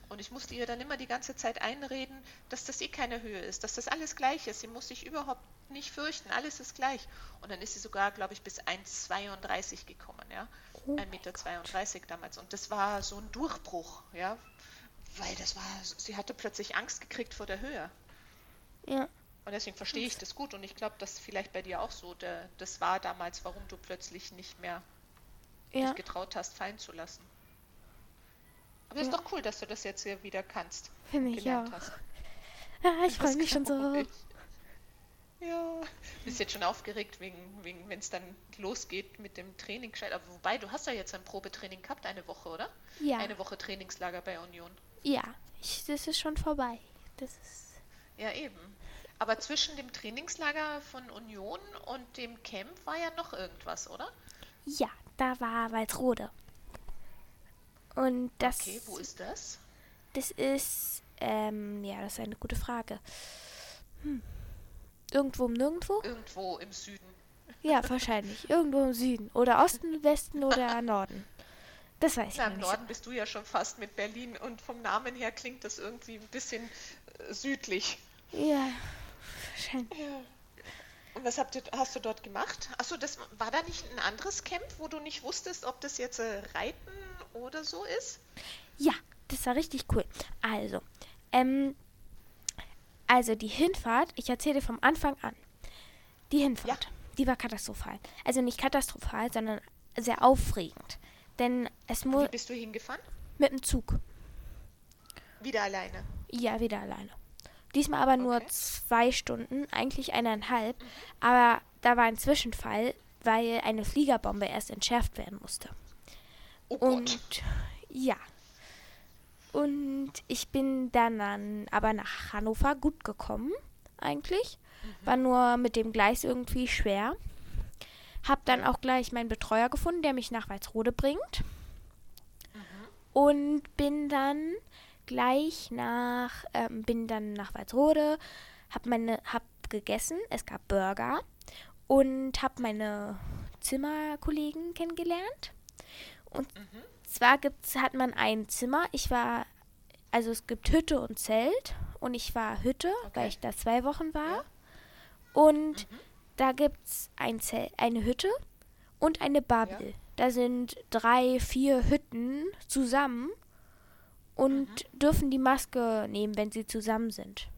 Und ich musste ihr dann immer die ganze Zeit einreden, dass das eh keine Höhe ist, dass das alles gleich ist. Sie muss sich überhaupt nicht fürchten, alles ist gleich. Und dann ist sie sogar, glaube ich, bis 1,32 gekommen, ja. 1,32 Meter damals. Und das war so ein Durchbruch, ja. Weil das war, sie hatte plötzlich Angst gekriegt vor der Höhe. Ja. Und deswegen verstehe ich das gut. Und ich glaube, das vielleicht bei dir auch so. Der, das war damals, warum du plötzlich nicht mehr Ja. dich getraut hast, fallen zu lassen. Aber ist Ja. doch cool, dass du das jetzt hier wieder kannst. Finde ich gelernt auch. hast. [LAUGHS] Ah, ich freue mich schon so. ich. Ja, bist jetzt schon aufgeregt, wegen, wegen wenn es dann losgeht mit dem Training. Aber wobei, du hast ja jetzt ein Probetraining gehabt, eine Woche, oder? Ja. Eine Woche Trainingslager bei Union. Ja. Ich, das ist schon vorbei. Das ist. Ja, eben. Aber zwischen dem Trainingslager von Union und dem Camp war ja noch irgendwas, oder? Ja, da war Walsrode. Und das. Okay, wo ist das? Das ist, ähm, ja, das ist eine gute Frage. Hm. Irgendwo im Nirgendwo? Irgendwo im Süden. Ja, wahrscheinlich. Irgendwo im Süden. Oder Osten, Westen oder [LAUGHS] Norden. Das weiß ich Na, im. Norden bist du ja schon fast mit Berlin und vom Namen her klingt das irgendwie ein bisschen äh, südlich. Ja, wahrscheinlich. Und was habt ihr, hast du dort gemacht? Achso, das war da nicht ein anderes Camp, wo du nicht wusstest, ob das jetzt äh, Reiten oder so ist? Ja, das war richtig cool. Also, ähm, also die Hinfahrt, ich erzähle vom Anfang an. Die Hinfahrt, die war katastrophal. Also nicht katastrophal, sondern sehr aufregend. Denn es Wie muss bist du hingefahren? mit dem Zug. Wieder alleine. Ja, wieder alleine. Diesmal aber nur Okay. zwei Stunden, eigentlich eineinhalb. Aber da war ein Zwischenfall, weil eine Fliegerbombe erst entschärft werden musste. Oh. Und ja. Und ich bin dann an, aber nach Hannover gut gekommen, eigentlich. War nur mit dem Gleis irgendwie schwer. Hab dann auch gleich meinen Betreuer gefunden, der mich nach Walsrode bringt. und bin dann gleich nach, ähm, bin dann nach Walsrode, hab meine, hab gegessen, es gab Burger und hab meine Zimmerkollegen kennengelernt. Und Mhm. zwar gibt's, hat man ein Zimmer. Ich war, also es gibt Hütte und Zelt und ich war Hütte, Okay. weil ich da zwei Wochen war. Ja. Und Mhm. da gibt's ein Zelt, eine Hütte und eine Bubble. Da sind drei, vier Hütten zusammen und Mhm. dürfen die Maske nehmen, wenn sie zusammen sind.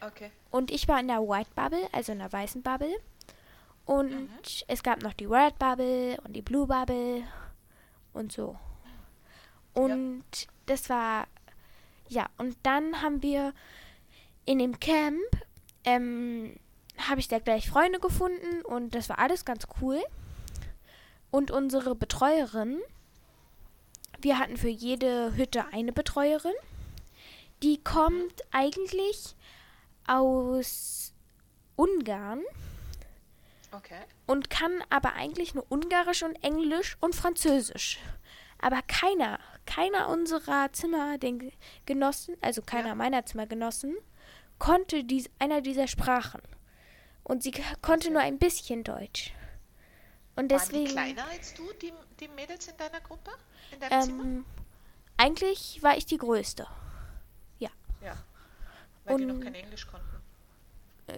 Okay. Und ich war in der White Bubble, also in der weißen Bubble. Und Mhm. es gab noch die Red Bubble und die Blue Bubble und so. Und das war, ja, und dann haben wir in dem Camp, ähm, habe ich da gleich Freunde gefunden und das war alles ganz cool. Und unsere Betreuerin, wir hatten für jede Hütte eine Betreuerin, die kommt eigentlich aus Ungarn Okay. und kann aber eigentlich nur Ungarisch und Englisch und Französisch. Aber keiner, keiner unserer Zimmergenossen, also keiner Ja. meiner Zimmergenossen, konnte dies, einer dieser Sprachen. Und sie konnte nur ein bisschen Deutsch. Und Waren die deswegen, kleiner als du, die, die Mädels in deiner Gruppe? In deinem Zimmer? ähm, eigentlich war ich die Größte. Ja. Weil die noch und- kein Englisch konnten.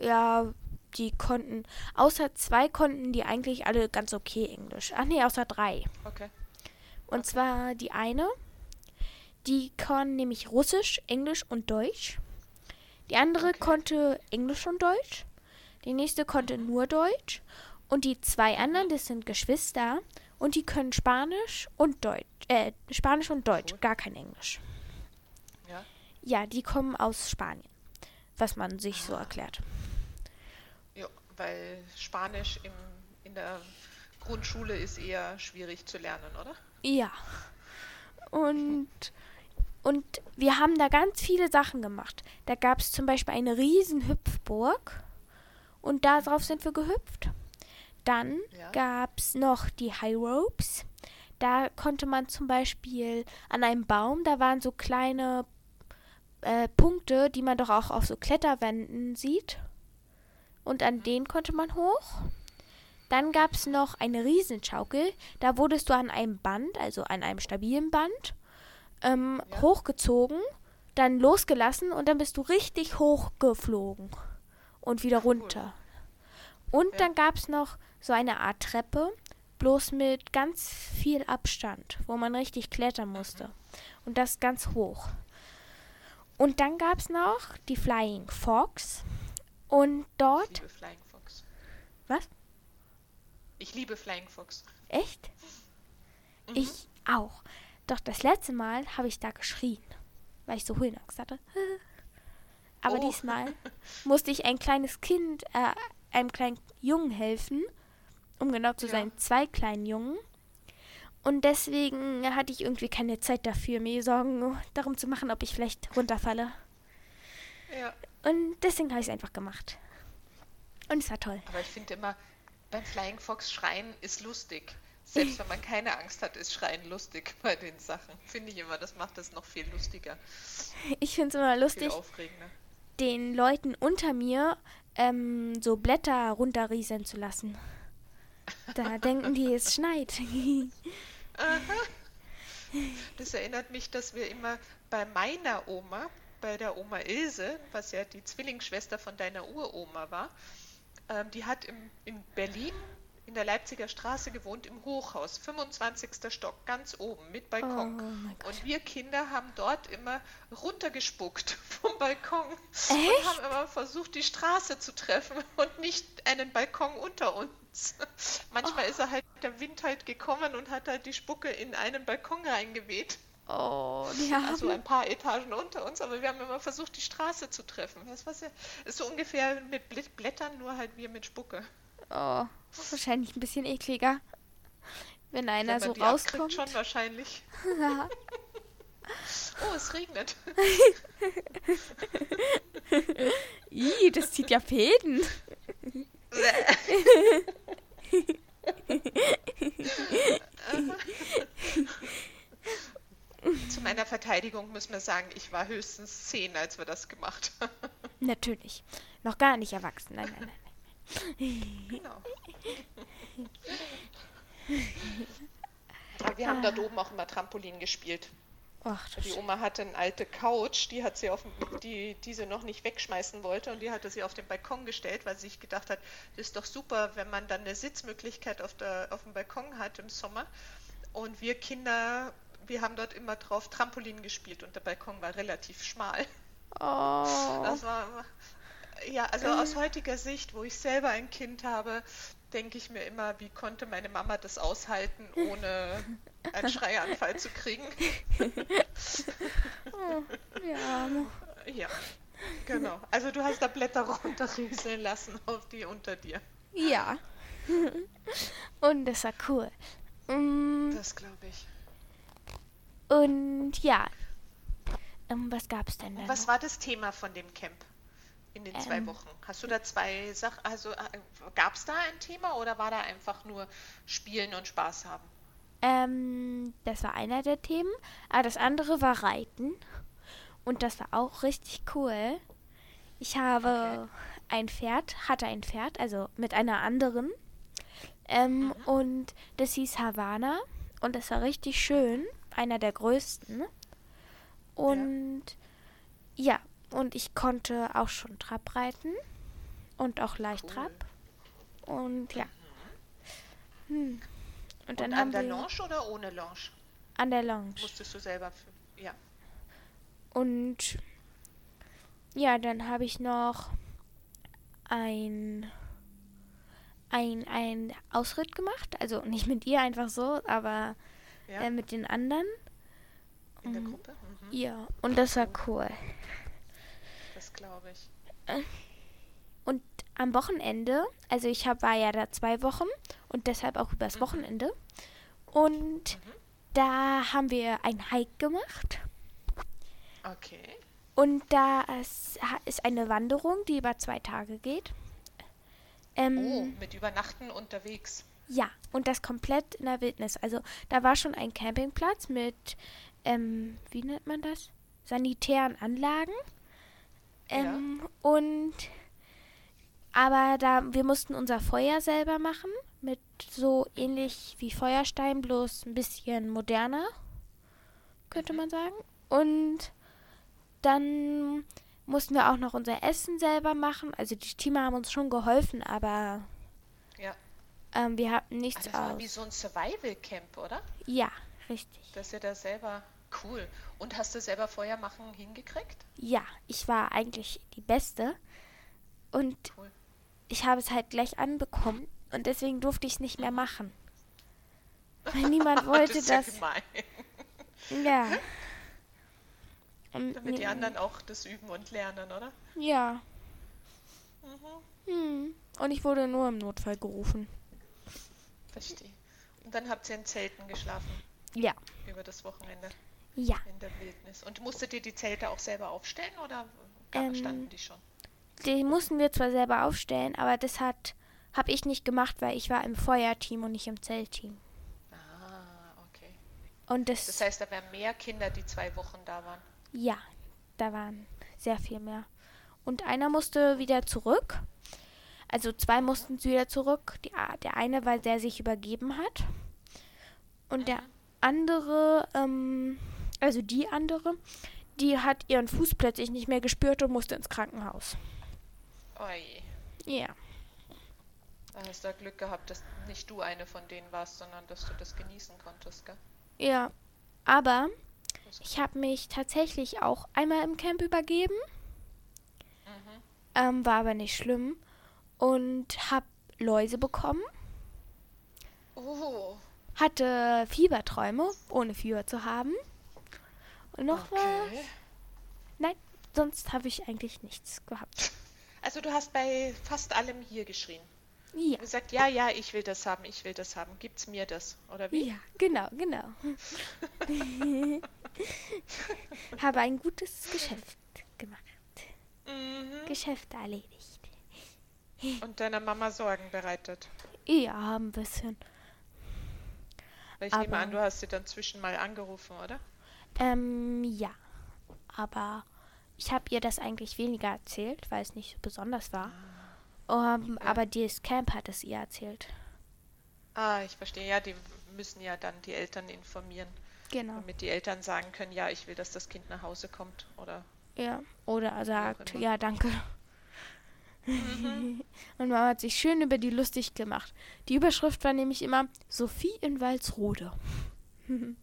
Ja, die konnten, außer zwei konnten die eigentlich alle ganz okay Englisch. Ach nee, außer drei. Okay. Und Okay. zwar die eine, die kann nämlich Russisch, Englisch und Deutsch. Die andere Okay. konnte Englisch und Deutsch. Die nächste konnte nur Deutsch. Und die zwei anderen, das sind Geschwister. Und die können Spanisch und Deutsch. Äh, Spanisch und Deutsch, Cool. gar kein Englisch. Ja. Ja, die kommen aus Spanien. Was man sich so Ah. erklärt. Ja, weil Spanisch im, in der Grundschule ist eher schwierig zu lernen, oder? Ja. Und, und wir haben da ganz viele Sachen gemacht. Da gab es zum Beispiel eine riesen Hüpfburg und darauf sind wir gehüpft. Dann Ja. gab es noch die High Ropes. Da konnte man zum Beispiel an einem Baum, da waren so kleine äh, Punkte, die man doch auch auf so Kletterwänden sieht. Und an denen konnte man hoch. Dann gab es noch eine Riesenschaukel. Da wurdest du an einem Band, also an einem stabilen Band, ähm, Ja. hochgezogen, dann losgelassen und dann bist du richtig hochgeflogen und wieder runter. Und Ja. dann gab es noch so eine Art Treppe, bloß mit ganz viel Abstand, wo man richtig klettern musste. Und das ganz hoch. Und dann gab es noch die Flying Fox. Und Ich dort. liebe Flying Fox. Was? Ich liebe Flying Fox. Echt? Mhm. Ich auch. Doch das letzte Mal habe ich da geschrien, weil ich so Höhenangst hatte. [LAUGHS] Aber Oh. diesmal [LAUGHS] musste ich ein kleines Kind, äh, einem kleinen Jungen helfen, um genau zu Ja. sein, zwei kleinen Jungen. Und deswegen hatte ich irgendwie keine Zeit dafür, mir Sorgen darum zu machen, ob ich vielleicht runterfalle. Ja. Und deswegen habe ich es einfach gemacht. Und es war toll. Aber ich finde immer, beim Flying Fox schreien ist lustig. Selbst wenn man keine Angst hat, ist Schreien lustig [LAUGHS] bei den Sachen. Finde ich immer, das macht es noch viel lustiger, Ich finde es immer lustig, den Leuten unter mir ähm, so Blätter runterrieseln zu lassen. Da denken die, es schneit. Das erinnert mich, dass wir immer bei meiner Oma, bei der Oma Ilse, was ja die Zwillingsschwester von deiner Uroma war, ähm, die hat im, in Berlin in der Leipziger Straße gewohnt, im Hochhaus, 25. Stock, ganz oben, mit Balkon. Oh. Und wir Kinder haben dort immer runtergespuckt [LAUGHS] vom Balkon und Echt? haben immer versucht, die Straße zu treffen und nicht einen Balkon unter uns. [LAUGHS] Manchmal ist er halt der Wind halt gekommen und hat halt die Spucke in einen Balkon reingeweht. Oh, die haben. Also ein paar Etagen unter uns, aber wir haben immer versucht, die Straße zu treffen. Das war sehr, ist so ungefähr mit Bl- Blättern, nur halt wir mit Spucke. Oh, wahrscheinlich ein bisschen ekliger. Wenn einer Wenn man so rauskommt. schon wahrscheinlich. Ja. [LAUGHS] Oh, es regnet. [LAUGHS] Ih, das zieht ja Fäden. [LAUGHS] Verteidigung müssen wir sagen, ich war höchstens zehn, als wir das gemacht haben. Natürlich. Noch gar nicht erwachsen. Nein, nein, nein. Genau. Aber wir haben dort oben auch immer Trampolin gespielt. Ach, Die Oma hatte eine alte Couch, die hat sie auf die, die sie noch nicht wegschmeißen wollte und die hatte sie auf den Balkon gestellt, weil sie sich gedacht hat, das ist doch super, wenn man dann eine Sitzmöglichkeit auf, der, auf dem Balkon hat im Sommer. Und wir Kinder, wir haben dort immer drauf Trampolin gespielt und der Balkon war relativ schmal. Oh. Das war ja, also aus heutiger Sicht, wo ich selber ein Kind habe, denke ich mir immer, wie konnte meine Mama das aushalten, ohne einen [LAUGHS] Schreianfall zu kriegen. Ja. Ja, genau. Also du hast da Blätter runterrieseln lassen auf die unter dir. Ja. [LAUGHS] Und das war cool. Mm, Das glaube ich. Und ja. Ähm, was gab es denn da? Was war das Thema von dem Camp in den zwei Ähm. Wochen? Hast du da zwei Sachen, also äh, gab es da ein Thema oder war da einfach nur Spielen und Spaß haben? Ähm, das war einer der Themen. Aber das andere war Reiten. Und das war auch richtig cool. Ich habe ein Pferd, hatte ein Pferd, also mit einer anderen. Ähm, Und das hieß Havana. Und das war richtig schön. Einer der größten. Und ja, und ich konnte auch schon Trab reiten. Und auch Leichttrab. Und ja. Hm. Und dann und haben an der wir Lounge oder ohne Lounge? an der Lounge. Musstest du selber für, ja. Und ja, dann habe ich noch ein, ein, ein Ausritt gemacht. Also nicht mit ihr einfach so, aber Ja, äh, mit den anderen. in der Gruppe? Mhm, Ja, und das war cool. Glaube ich. Und am Wochenende, also ich hab, war ja da zwei Wochen und deshalb auch übers Wochenende. Und da haben wir ein Hike gemacht. Okay. Und da ist, ist eine Wanderung, die über zwei Tage geht. Ähm, Oh, mit Übernachten unterwegs. Ja, und das komplett in der Wildnis. Also da war schon ein Campingplatz mit, ähm, wie nennt man das? Sanitären Anlagen. Ähm, Und aber da wir mussten unser Feuer selber machen mit so ähnlich wie Feuerstein, bloß ein bisschen moderner, könnte man sagen. Und dann mussten wir auch noch unser Essen selber machen. Also die Teamer haben uns schon geholfen, aber Ja. ähm, wir hatten Ah, nichts das war aus. wie so ein Survival-Camp, oder? Ja, richtig. Dass ihr da selber. Cool. Und hast du selber Feuer machen hingekriegt? Ja, ich war eigentlich die Beste. Und Cool. ich habe es halt gleich anbekommen. Und deswegen durfte ich es nicht mehr machen. [LAUGHS] Weil niemand wollte das das. Ja. Und Damit die nie- anderen auch das üben und lernen, oder? Ja. Mhm. Hm. Und ich wurde nur im Notfall gerufen. Verstehe. Und dann habt ihr in Zelten geschlafen Ja. über das Wochenende Ja. in der Wildnis. Und musstet ihr die Zelte auch selber aufstellen oder Ähm, standen die schon? Die mussten wir zwar selber aufstellen, aber das hat habe ich nicht gemacht, weil ich war im Feuerteam und nicht im Zeltteam. Ah, okay. Und das, Das heißt, da wären mehr Kinder, die zwei Wochen da waren. Ja, da waren sehr viel mehr. Und einer musste wieder zurück. Also zwei mussten wieder zurück. Die, der eine, weil der sich übergeben hat. Und der andere, ähm, also die andere, die hat ihren Fuß plötzlich nicht mehr gespürt und musste ins Krankenhaus. Oi. Ja. Da hast du Glück gehabt, dass nicht du eine von denen warst, sondern dass du das genießen konntest, gell? Ja. Aber ich habe mich tatsächlich auch einmal im Camp übergeben. Mhm. Ähm, war aber nicht schlimm. Und habe Läuse bekommen. Oh, hatte Fieberträume, ohne Fieber zu haben. Und noch was? okay. Nein, sonst habe ich eigentlich nichts gehabt. [LAUGHS] Also du hast bei fast allem hier geschrien. Ja, Gesagt, ja, ja, ich will das haben, ich will das haben. Gibt's mir das? Oder wie? ja, genau, genau. [LAUGHS] habe ein gutes Geschäft gemacht. Mhm. Geschäfte erledigt. Und deiner Mama Sorgen bereitet. Ja, ein bisschen. Weil ich nehme Aber- an, du hast sie dann zwischen mal angerufen, oder? Ähm, ja. Aber ich habe ihr das eigentlich weniger erzählt, weil es nicht so besonders war. Um, Ja. Aber dieses Camp hat es ihr erzählt. Ah, ich verstehe. Ja, die müssen ja dann die Eltern informieren, Genau. damit die Eltern sagen können, ja, ich will, dass das Kind nach Hause kommt. Oder Ja. Oder sagt, ja, danke. [LAUGHS] Und Mama hat sich schön über die lustig gemacht. Die Überschrift war nämlich immer Sophie in Walsrode. [LAUGHS]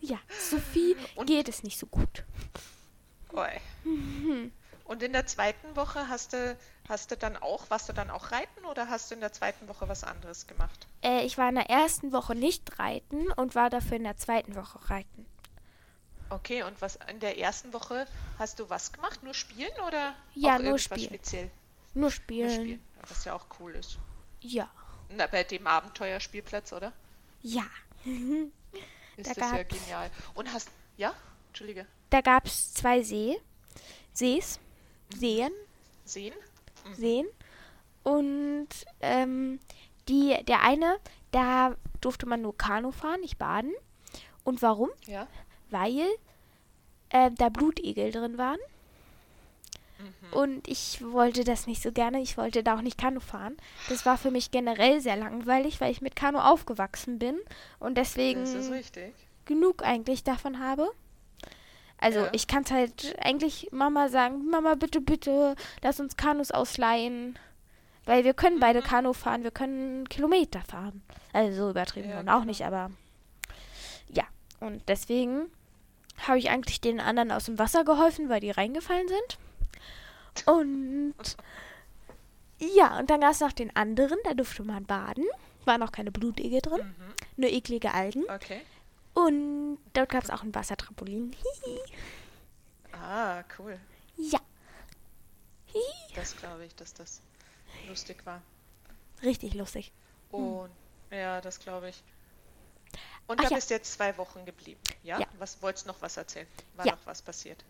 ja, Sophie Und- geht es nicht so gut. Oi. Und in der zweiten Woche hast du, hast du dann auch, warst du dann auch reiten oder hast du in der zweiten Woche was anderes gemacht? Äh, ich war in der ersten Woche nicht reiten und war dafür in der zweiten Woche reiten. Okay, und was in der ersten Woche hast du was gemacht? Nur spielen oder Ja, nur spielen. speziell? Nur Nur spielen. spielen, was ja auch cool ist. Ja. Na, bei dem Abenteuerspielplatz, oder? Ja. Ist Da das ja genial. Und hast, ja? Entschuldige, Da gab es zwei See, Sees, Seen, sehen? Seen. Und ähm, die, der eine, da durfte man nur Kanu fahren, nicht baden. Und warum? Ja. Weil äh, da Blutegel drin waren. Mhm. Und ich wollte das nicht so gerne. Ich wollte da auch nicht Kanu fahren. Das war für mich generell sehr langweilig, weil ich mit Kanu aufgewachsen bin und deswegen Das ist richtig. genug eigentlich davon habe. Also Ja. ich kann es halt eigentlich Mama sagen, Mama, bitte, bitte, lass uns Kanus ausleihen. Weil wir können beide Mhm. Kanu fahren, wir können Kilometer fahren. Also so übertrieben Ja, und auch genau. nicht, aber ja. Und deswegen habe ich eigentlich den anderen aus dem Wasser geholfen, weil die reingefallen sind. Und ja, und dann gab es noch den anderen, da durfte man baden. War noch keine Blutegel drin, Mhm. nur eklige Algen. Okay. Und dort gab es auch ein Wassertrampolin. Hihi. Ah, cool. Ja. Hihi. Das glaube ich, dass das lustig war. Richtig lustig. Und ja, das glaube ich. Und Ach da ja. bist du jetzt zwei Wochen geblieben. Ja? Ja. Was wolltest noch was erzählen? War Ja. noch was passiert?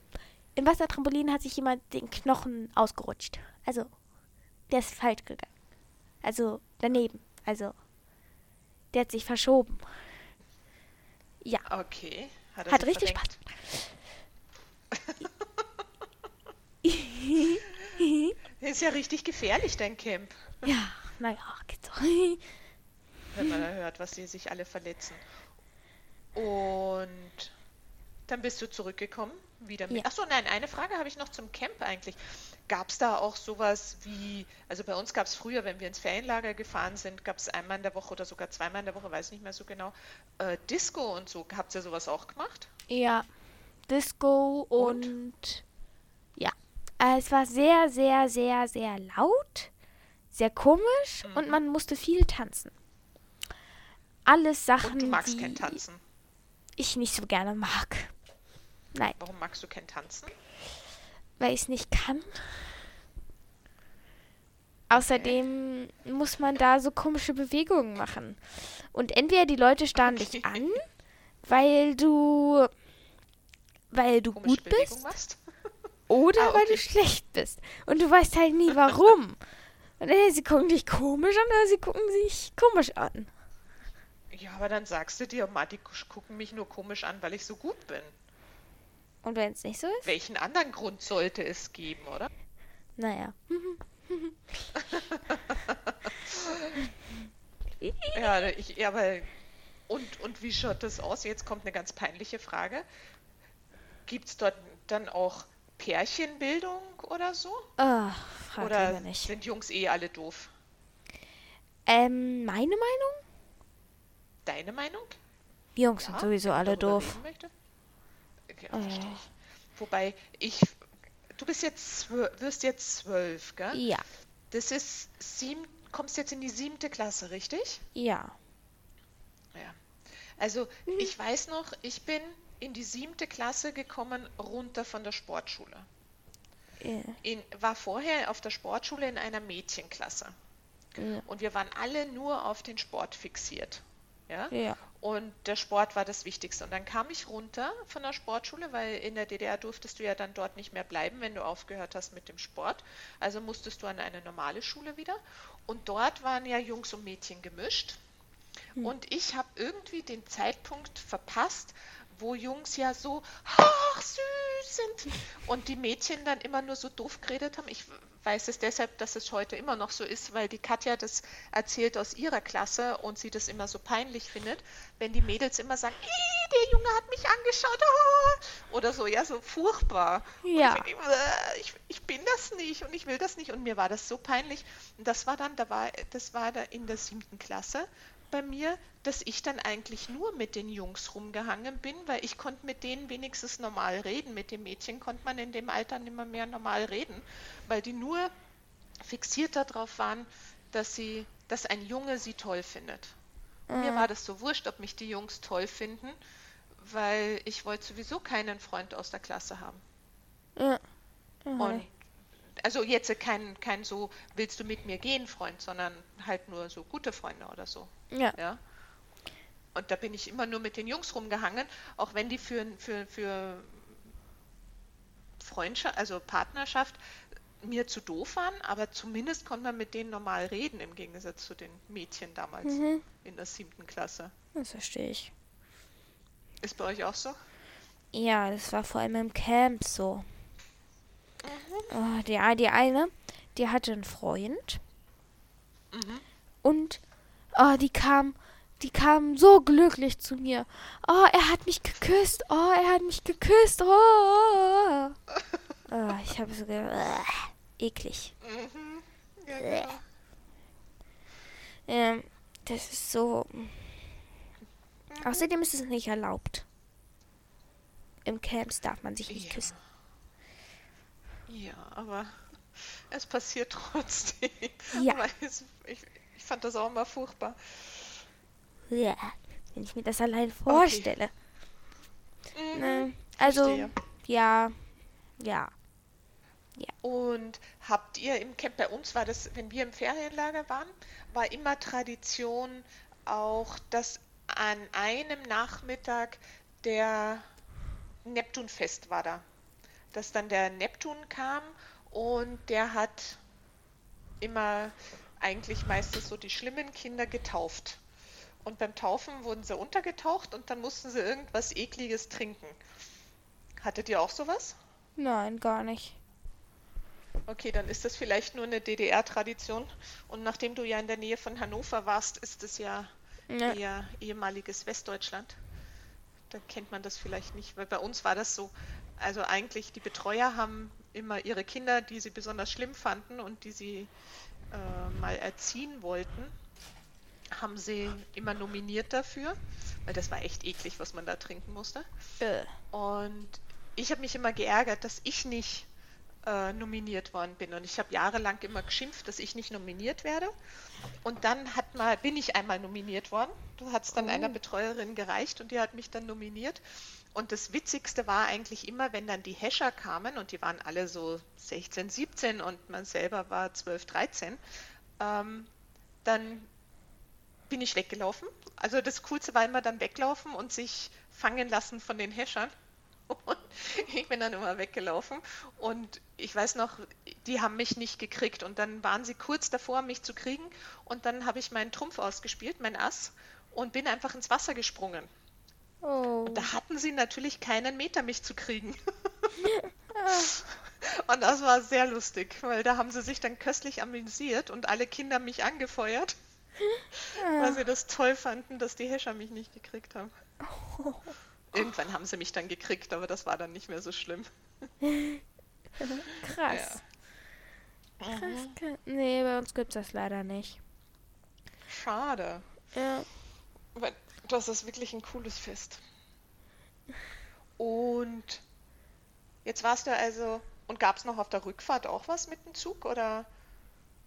Im Wassertrampolin hat sich jemand den Knochen ausgerutscht. Also, der ist falsch gegangen. Also, daneben. Also, der hat sich verschoben. Ja, Okay. Hat, hat richtig verrenkt? Spaß. [LAUGHS] Ist ja richtig gefährlich, dein Camp, ja, naja, geht so. wenn man da hört, was sie sich alle verletzen. Und dann bist du zurückgekommen, wieder mit. Ja. Achso, nein, eine Frage habe ich noch zum Camp eigentlich. Gab es da auch sowas wie, also bei uns gab es früher, wenn wir ins Ferienlager gefahren sind, gab es einmal in der Woche oder sogar zweimal in der Woche, weiß nicht mehr so genau, äh, Disco und so. Habt ihr sowas auch gemacht? Ja, Disco und, Und? ja, äh, es war sehr, sehr, sehr, sehr laut, sehr komisch Mhm. und man musste viel tanzen. Alles Sachen, Und du magst die kein Tanzen. ich nicht so gerne mag. Nein, Warum magst du kein Tanzen? weil ich es nicht kann. Außerdem muss man da so komische Bewegungen machen. Und entweder die Leute starren Okay. dich an, weil du weil du Komische gut Bewegung bist machst? [LAUGHS] oder Ah, weil okay. du schlecht bist. Und du weißt halt nie warum. [LAUGHS] Und entweder sie gucken dich komisch an oder sie gucken sich komisch an. Ja, aber dann sagst du dir, Mann, die gucken mich nur komisch an, weil ich so gut bin. Und wenn es nicht so ist, Welchen anderen Grund sollte es geben, oder? naja. [LAUGHS] Ja, ich, ja, aber und, und wie schaut das aus? Jetzt kommt eine ganz peinliche Frage. Gibt es dort dann auch Pärchenbildung oder so? Oh, oder sind Jungs eh alle doof? Ähm, meine Meinung? Deine Meinung? Die Jungs sind Ja, sowieso wenn ich alle doof. Okay, Oh. verstehe ich. Wobei ich, du bist jetzt wirst jetzt zwölf, gell? Ja, Das ist sieben, kommst jetzt in die siebte Klasse, richtig? ja. Ja. Also ich weiß noch, ich bin in die siebte Klasse gekommen, runter von der Sportschule. Ja. In, war vorher auf der Sportschule in einer Mädchenklasse. Ja. Und wir waren alle nur auf den Sport fixiert. Ja? Ja. Und der Sport war das Wichtigste. Und dann kam ich runter von der Sportschule, weil in der DDR durftest du ja dann dort nicht mehr bleiben, wenn du aufgehört hast mit dem Sport. Also musstest du an eine normale Schule wieder. Und dort waren ja Jungs und Mädchen gemischt. Und ich habe irgendwie den Zeitpunkt verpasst, wo Jungs ja so ach, süß sind und die Mädchen dann immer nur so doof geredet haben. Ich weiß es deshalb, dass es heute immer noch so ist, weil die Katja das erzählt aus ihrer Klasse und sie das immer so peinlich findet, wenn die Mädels immer sagen, der Junge hat mich angeschaut oh! [LAUGHS] oder so, ja, so furchtbar. Ja. Ich, ich, ich, bin das nicht und ich will das nicht und mir war das so peinlich. Und das war dann, da war, das war da in der siebten Klasse bei mir, dass ich dann eigentlich nur mit den Jungs rumgehangen bin, weil ich konnte mit denen wenigstens normal reden. Mit den Mädchen konnte man in dem Alter nicht mehr, normal reden, weil die nur fixiert darauf waren, dass sie, dass ein Junge sie toll findet. Und mir war das so wurscht, ob mich die Jungs toll finden, weil ich wollte sowieso keinen Freund aus der Klasse haben. Ja. Und also jetzt kein, kein so, willst du mit mir gehen, Freund, sondern halt nur so gute Freunde oder so. Ja. ja? Und da bin ich immer nur mit den Jungs rumgehangen, auch wenn die für, für, für Freundschaft, also Partnerschaft, mir zu doof waren, aber zumindest konnte man mit denen normal reden, im Gegensatz zu den Mädchen damals Mhm. in der siebten Klasse. Das verstehe ich. Ist bei euch auch so? Ja, das war vor allem im Camp so. Mhm. Oh, die, die eine, die hatte einen Freund Mhm. und oh, die kam, die kam so glücklich zu mir. Oh, er hat mich geküsst. Oh, er hat mich geküsst. Oh, oh, oh. oh [LAUGHS] ich habe so ge äh, eklig. Mhm. Ja, genau. Ähm, das ist so. Außerdem ist es nicht erlaubt. Im Camps darf man sich nicht Ja. küssen. Ja, aber es passiert [LAUGHS] trotzdem. Ja. Es, ich, ich fand das auch immer furchtbar. Ja, wenn ich mir das allein vorstelle. Mhm. Ne, also, Verstehe. ja, ja. Und habt ihr im Camp, bei uns war das, wenn wir im Ferienlager waren, war immer Tradition auch, dass an einem Nachmittag der Neptunfest war da. Dass dann der Neptun kam und der hat immer eigentlich meistens so die schlimmen Kinder getauft. Und beim Taufen wurden sie untergetaucht und dann mussten sie irgendwas Ekliges trinken. Hattet ihr auch sowas? Nein, gar nicht. Okay, dann ist das vielleicht nur eine DDR-Tradition. Und nachdem du ja in der Nähe von Hannover warst, ist es ja Ja. eher ehemaliges Westdeutschland. Da kennt man das vielleicht nicht, weil bei uns war das so. Also eigentlich, die Betreuer haben immer ihre Kinder, die sie besonders schlimm fanden und die sie äh, mal erziehen wollten, haben sie immer nominiert dafür, weil das war echt eklig, was man da trinken musste. Äh. Und ich habe mich immer geärgert, dass ich nicht äh, nominiert worden bin. Und ich habe jahrelang immer geschimpft, dass ich nicht nominiert werde. Und dann hat mal, bin ich einmal nominiert worden. Da hat es dann Oh. einer Betreuerin gereicht und die hat mich dann nominiert. Und das Witzigste war eigentlich immer, wenn dann die Hescher kamen und die waren alle so 16, 17 und man selber war 12, 13, ähm, dann bin ich weggelaufen. Also das Coolste war immer dann weglaufen und sich fangen lassen von den Häschern. [LAUGHS] Und ich bin dann immer weggelaufen und ich weiß noch, die haben mich nicht gekriegt und dann waren sie kurz davor, mich zu kriegen und dann habe ich meinen Trumpf ausgespielt, mein Ass und bin einfach ins Wasser gesprungen. Oh. Und da hatten sie natürlich keinen Meter, mich zu kriegen. [LAUGHS] Und das war sehr lustig, weil da haben sie sich dann köstlich amüsiert und alle Kinder mich angefeuert, weil sie das toll fanden, dass die Häscher mich nicht gekriegt haben. [LAUGHS] Irgendwann haben sie mich dann gekriegt, aber das war dann nicht mehr so schlimm. [LAUGHS] Krass. Krass. krass. Nee, bei uns gibt's das leider nicht. Schade, Ja. weil das ist wirklich ein cooles Fest. Und jetzt warst du also, und gab es noch auf der Rückfahrt auch was mit dem Zug oder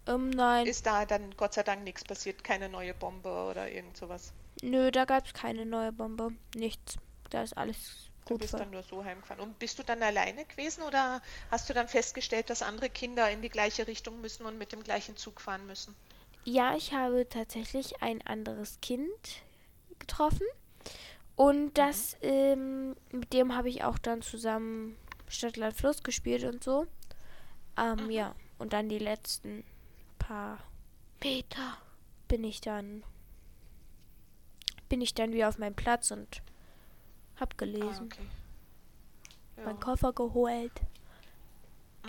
Ähm, nein. ist da dann Gott sei Dank nichts passiert, keine neue Bombe oder irgend sowas? Nö, da gab's keine neue Bombe. Nichts. Da ist alles Du gut. bist ver- dann nur so heimgefahren. Und bist du dann alleine gewesen oder hast du dann festgestellt, dass andere Kinder in die gleiche Richtung müssen und mit dem gleichen Zug fahren müssen? Ja, ich habe tatsächlich ein anderes Kind getroffen. Und das, ähm, mit dem habe ich auch dann zusammen Stadt, Land, Fluss gespielt und so. Ähm, ja. Und dann die letzten paar Meter bin ich dann bin ich dann wieder auf meinem Platz und hab gelesen. Ah, okay. Ja. Meinen Koffer geholt.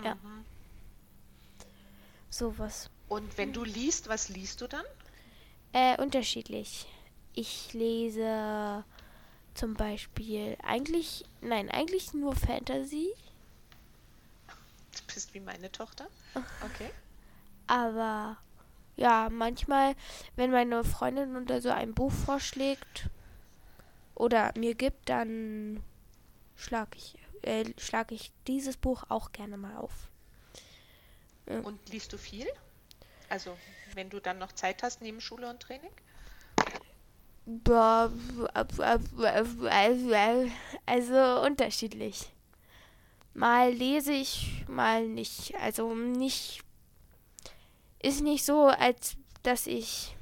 ja. Mhm. Sowas. Und wenn du liest, was liest du dann? Äh, unterschiedlich. Ich lese zum Beispiel eigentlich, nein, eigentlich nur Fantasy, Du bist wie meine Tochter. [LAUGHS] Okay. aber ja, manchmal, wenn meine Freundin oder so ein Buch vorschlägt oder mir gibt, dann schlage ich, äh, schlag ich dieses Buch auch gerne mal auf. Und liest du viel? Also, wenn du dann noch Zeit hast neben Schule und Training? Also unterschiedlich. Mal lese ich, mal nicht. Also nicht. Ist nicht so, als dass ich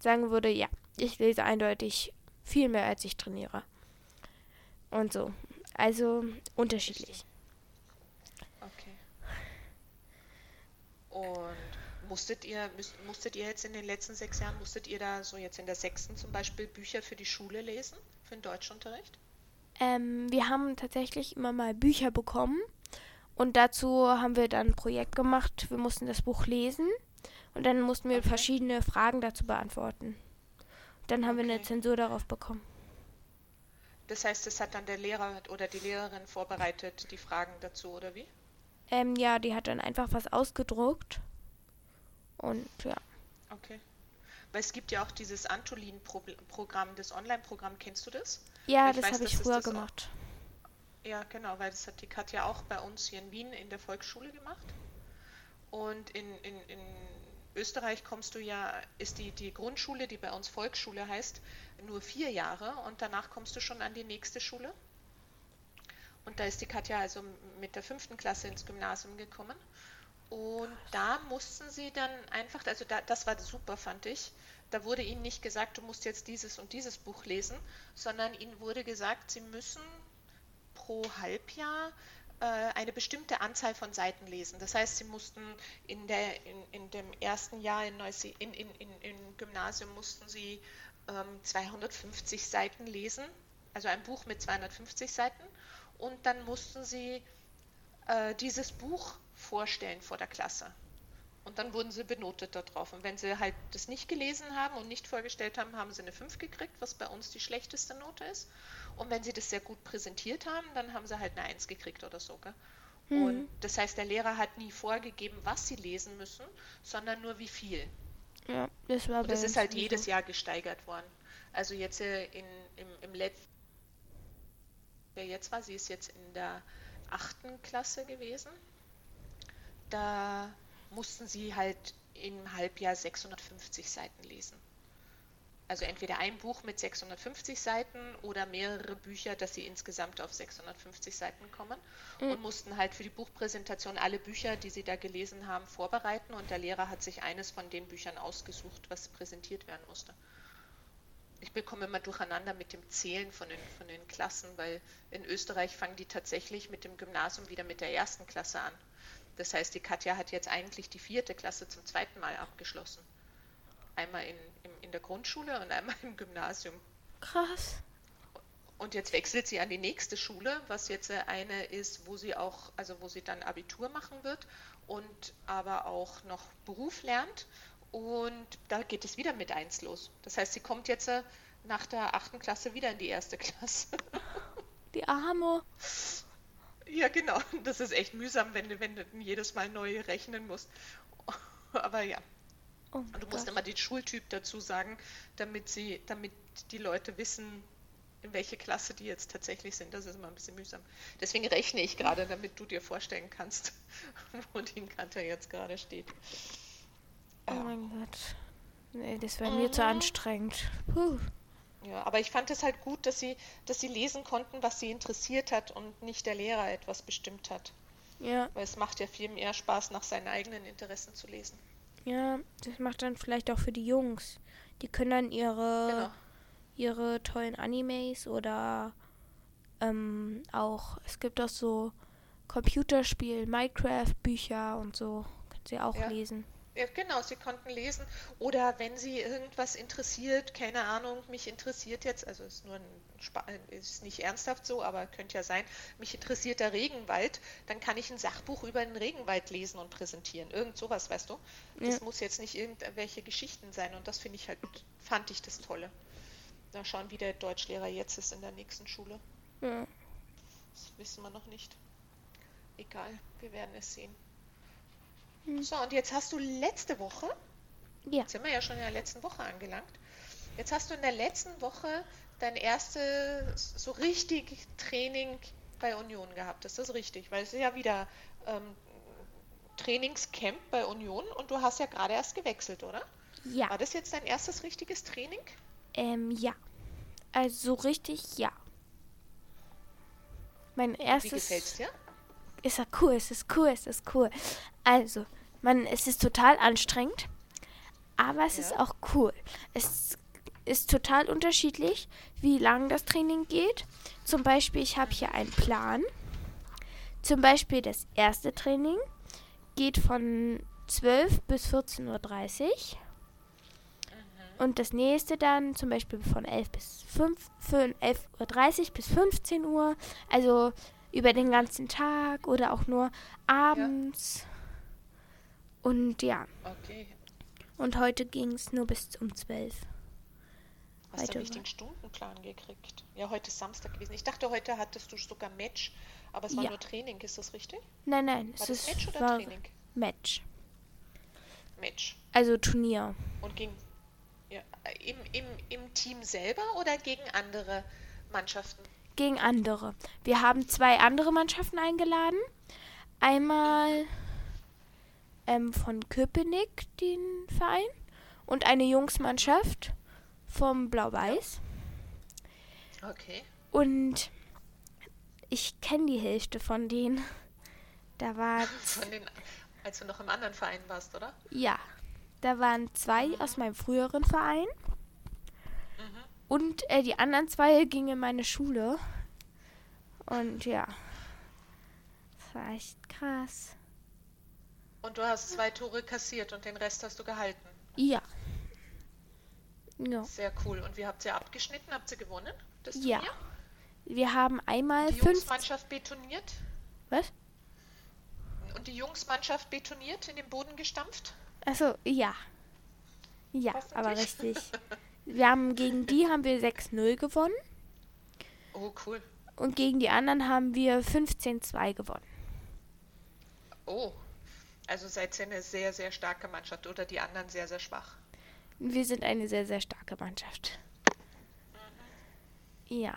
sagen würde, ja, ich lese eindeutig viel mehr, als ich trainiere. Und so. Also unterschiedlich. Okay. Und musstet ihr, müsst, musstet ihr jetzt in den letzten sechs Jahren, musstet ihr da so jetzt in der sechsten zum Beispiel Bücher für die Schule lesen, für den Deutschunterricht? Ähm, wir haben tatsächlich immer mal Bücher bekommen und dazu haben wir dann ein Projekt gemacht. Wir mussten das Buch lesen und dann mussten wir Okay. verschiedene Fragen dazu beantworten. Dann haben wir eine Okay. Zensur darauf bekommen. Das heißt, es hat dann der Lehrer oder die Lehrerin vorbereitet, die Fragen dazu, oder wie? Ähm, ja, die hat dann einfach was ausgedruckt. Und ja. Okay. Weil es gibt ja auch dieses Antolin-Programm, das Online-Programm, kennst du das? Ja, Ich das habe ich früher das auch- gemacht. Ja, genau, weil das hat die Katja auch bei uns hier in Wien in der Volksschule gemacht. Und in, in, in Österreich kommst du ja, ist die, die Grundschule, die bei uns Volksschule heißt, nur vier Jahre und danach kommst du schon an die nächste Schule. Und da ist die Katja also mit der fünften Klasse ins Gymnasium gekommen. Und da mussten sie dann einfach, also da, das war super, fand ich. Da wurde ihnen nicht gesagt, du musst jetzt dieses und dieses Buch lesen, sondern ihnen wurde gesagt, sie müssen pro Halbjahr äh, eine bestimmte Anzahl von Seiten lesen. Das heißt, sie mussten in, der, in, in dem ersten Jahr in, Neusie in, in, in, im Gymnasium mussten sie ähm, 250 Seiten lesen, also ein Buch mit 250 Seiten. Und dann mussten sie äh, dieses Buch vorstellen vor der Klasse. Und dann wurden sie benotet darauf. Und wenn sie halt das nicht gelesen haben und nicht vorgestellt haben, haben sie eine 5 gekriegt, was bei uns die schlechteste Note ist. Und wenn sie das sehr gut präsentiert haben, dann haben sie halt eine 1 gekriegt oder so. Mhm. Und das heißt, der Lehrer hat nie vorgegeben, was sie lesen müssen, sondern nur wie viel. Ja, das war Und das ist halt jedes. Jahr gesteigert worden. Also jetzt äh, in, im, im letzten, wer jetzt war, sie ist jetzt in der achten Klasse gewesen. Da mussten sie halt im Halbjahr 650 Seiten lesen. Also entweder ein Buch mit 650 Seiten oder mehrere Bücher, dass sie insgesamt auf 650 Seiten kommen und mussten halt für die Buchpräsentation alle Bücher, die sie da gelesen haben, vorbereiten und der Lehrer hat sich eines von den Büchern ausgesucht, was präsentiert werden musste. Ich bekomme immer durcheinander mit dem Zählen von den, von den Klassen, weil in Österreich fangen die tatsächlich mit dem Gymnasium wieder mit der ersten Klasse an. Das heißt, die Katja hat jetzt eigentlich die vierte Klasse zum zweiten Mal abgeschlossen. Einmal in, im, in der Grundschule und einmal [LAUGHS] im Gymnasium. Krass. Und jetzt wechselt sie an die nächste Schule, was jetzt äh, eine ist, wo sie auch, also wo sie dann Abitur machen wird und aber auch noch Beruf lernt. Und da geht es wieder mit eins los. Das heißt, sie kommt jetzt äh, nach der achten Klasse wieder in die erste Klasse. [LAUGHS] Die Arme. ja, genau. Das ist echt mühsam, wenn du, wenn du jedes Mal neu rechnen musst. [LAUGHS] Aber ja. Oh Und du mein musst Gott. immer den Schultyp dazu sagen, damit sie, damit die Leute wissen, in welche Klasse die jetzt tatsächlich sind. Das ist immer ein bisschen mühsam. Deswegen rechne ich gerade, damit du dir vorstellen kannst, [LAUGHS] wo die Katja jetzt gerade steht. Oh Ja. mein Gott. Nee, das wäre mir zu Mhm. anstrengend. Puh. Ja, aber ich fand es halt gut, dass sie, dass sie lesen konnten, was sie interessiert hat und nicht der Lehrer etwas bestimmt hat. Ja, Weil es macht ja viel mehr Spaß, nach seinen eigenen Interessen zu lesen. ja, das macht dann vielleicht auch für die Jungs. Die können dann ihre, Genau. ihre tollen Animes oder ähm, auch, es gibt auch so Computerspiel, Minecraft-Bücher und so. Können sie auch Ja. lesen. Ja, genau, sie konnten lesen. Oder wenn sie irgendwas interessiert, keine Ahnung, mich interessiert jetzt, also ist nur ein Spa ist nicht ernsthaft so, aber könnte ja sein, mich interessiert der Regenwald, dann kann ich ein Sachbuch über den Regenwald lesen und präsentieren. Irgend sowas, weißt du? Das Ja. muss jetzt nicht irgendwelche Geschichten sein und das finde ich halt, fand ich das Tolle. Mal schauen, wie der Deutschlehrer jetzt ist in der nächsten Schule. Ja. Das wissen wir noch nicht. Egal, wir werden es sehen. Hm. So, und jetzt hast du letzte Woche, Ja. jetzt sind wir ja schon in der letzten Woche angelangt, jetzt hast du in der letzten Woche dein erstes so richtig Training bei Union gehabt. Ist das richtig? Weil es ist ja wieder ähm, Trainingscamp bei Union und du hast ja gerade erst gewechselt, oder? Ja. War das jetzt dein erstes richtiges Training? Ähm, ja. Also so richtig, ja. Mein Wie erstes. gefällt's dir? Ist ja cool, es ist cool, es ist cool. Also, man, es ist total anstrengend, aber es ist Ja. auch cool. Es ist total unterschiedlich, wie lang das Training geht. Zum Beispiel, ich habe hier einen Plan. Zum Beispiel das erste Training geht von 12 bis 14.30 Uhr. Und das nächste dann zum Beispiel von 11 bis 5, von 11.30 Uhr bis 15 Uhr. Also über den ganzen Tag oder auch nur abends. Und ja, Okay. und heute ging es nur bis um 12. Hast du Heute nicht war- den Stundenplan gekriegt? Ja, heute ist Samstag gewesen. Ich dachte, heute hattest du sogar Match, aber es war Ja. nur Training, ist das richtig? Nein, nein, War es das ist Match oder war Training? Match. Match. Also Turnier. Und ging ja, im, im, im Team selber oder gegen andere Mannschaften? Gegen andere. Wir haben zwei andere Mannschaften eingeladen. Einmal ähm, von Köpenick, den Verein, und eine Jungsmannschaft vom Blau-Weiß. Okay. Und ich kenne die Hälfte von denen. Da war [LAUGHS] Von den, als du noch im anderen Verein warst, oder? ja, da waren zwei aus meinem früheren Verein. Und äh, die anderen zwei gingen in meine Schule. Und ja, das war echt krass. Und du hast zwei Tore kassiert und den Rest hast du gehalten. Ja. Ja. Sehr cool. Und wie habt ihr abgeschnitten? Habt ihr gewonnen? Das Ja. Wir haben einmal Die fünf. Jungsmannschaft betoniert? Was? Und die Jungsmannschaft betoniert in den Boden gestampft? Achso, ja. Ja, aber richtig. [LAUGHS] Wir haben gegen die haben wir 6-0 gewonnen Oh, cool. und gegen die anderen haben wir 15-2 gewonnen. Oh. Also seid ihr eine sehr, sehr starke Mannschaft oder die anderen sehr, sehr schwach? Wir sind eine sehr, sehr starke Mannschaft. Ja.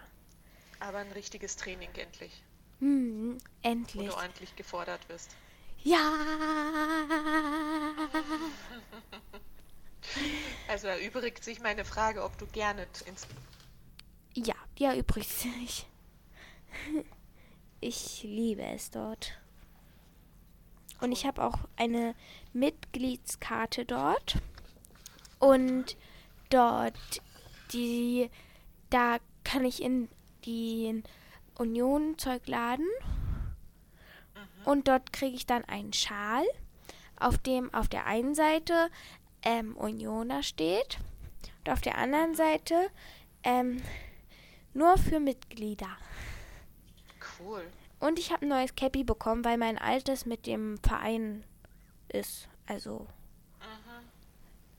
Aber ein richtiges Training endlich, Hm, wo endlich. du ordentlich gefordert wirst. Ja. [LAUGHS] Also erübrigt sich meine Frage, ob du gerne ins Ja, ja, übrigens. [LAUGHS] Ich liebe es dort. Und ich habe auch eine Mitgliedskarte dort. Und dort, die, da kann ich in den Union-Zeug laden. Und dort kriege ich dann einen Schal, auf dem auf der einen Seite ähm, Unioner steht. Und auf der anderen Seite ähm, nur für Mitglieder. Cool. Und ich habe ein neues Cappy bekommen, weil mein altes mit dem Verein ist. Also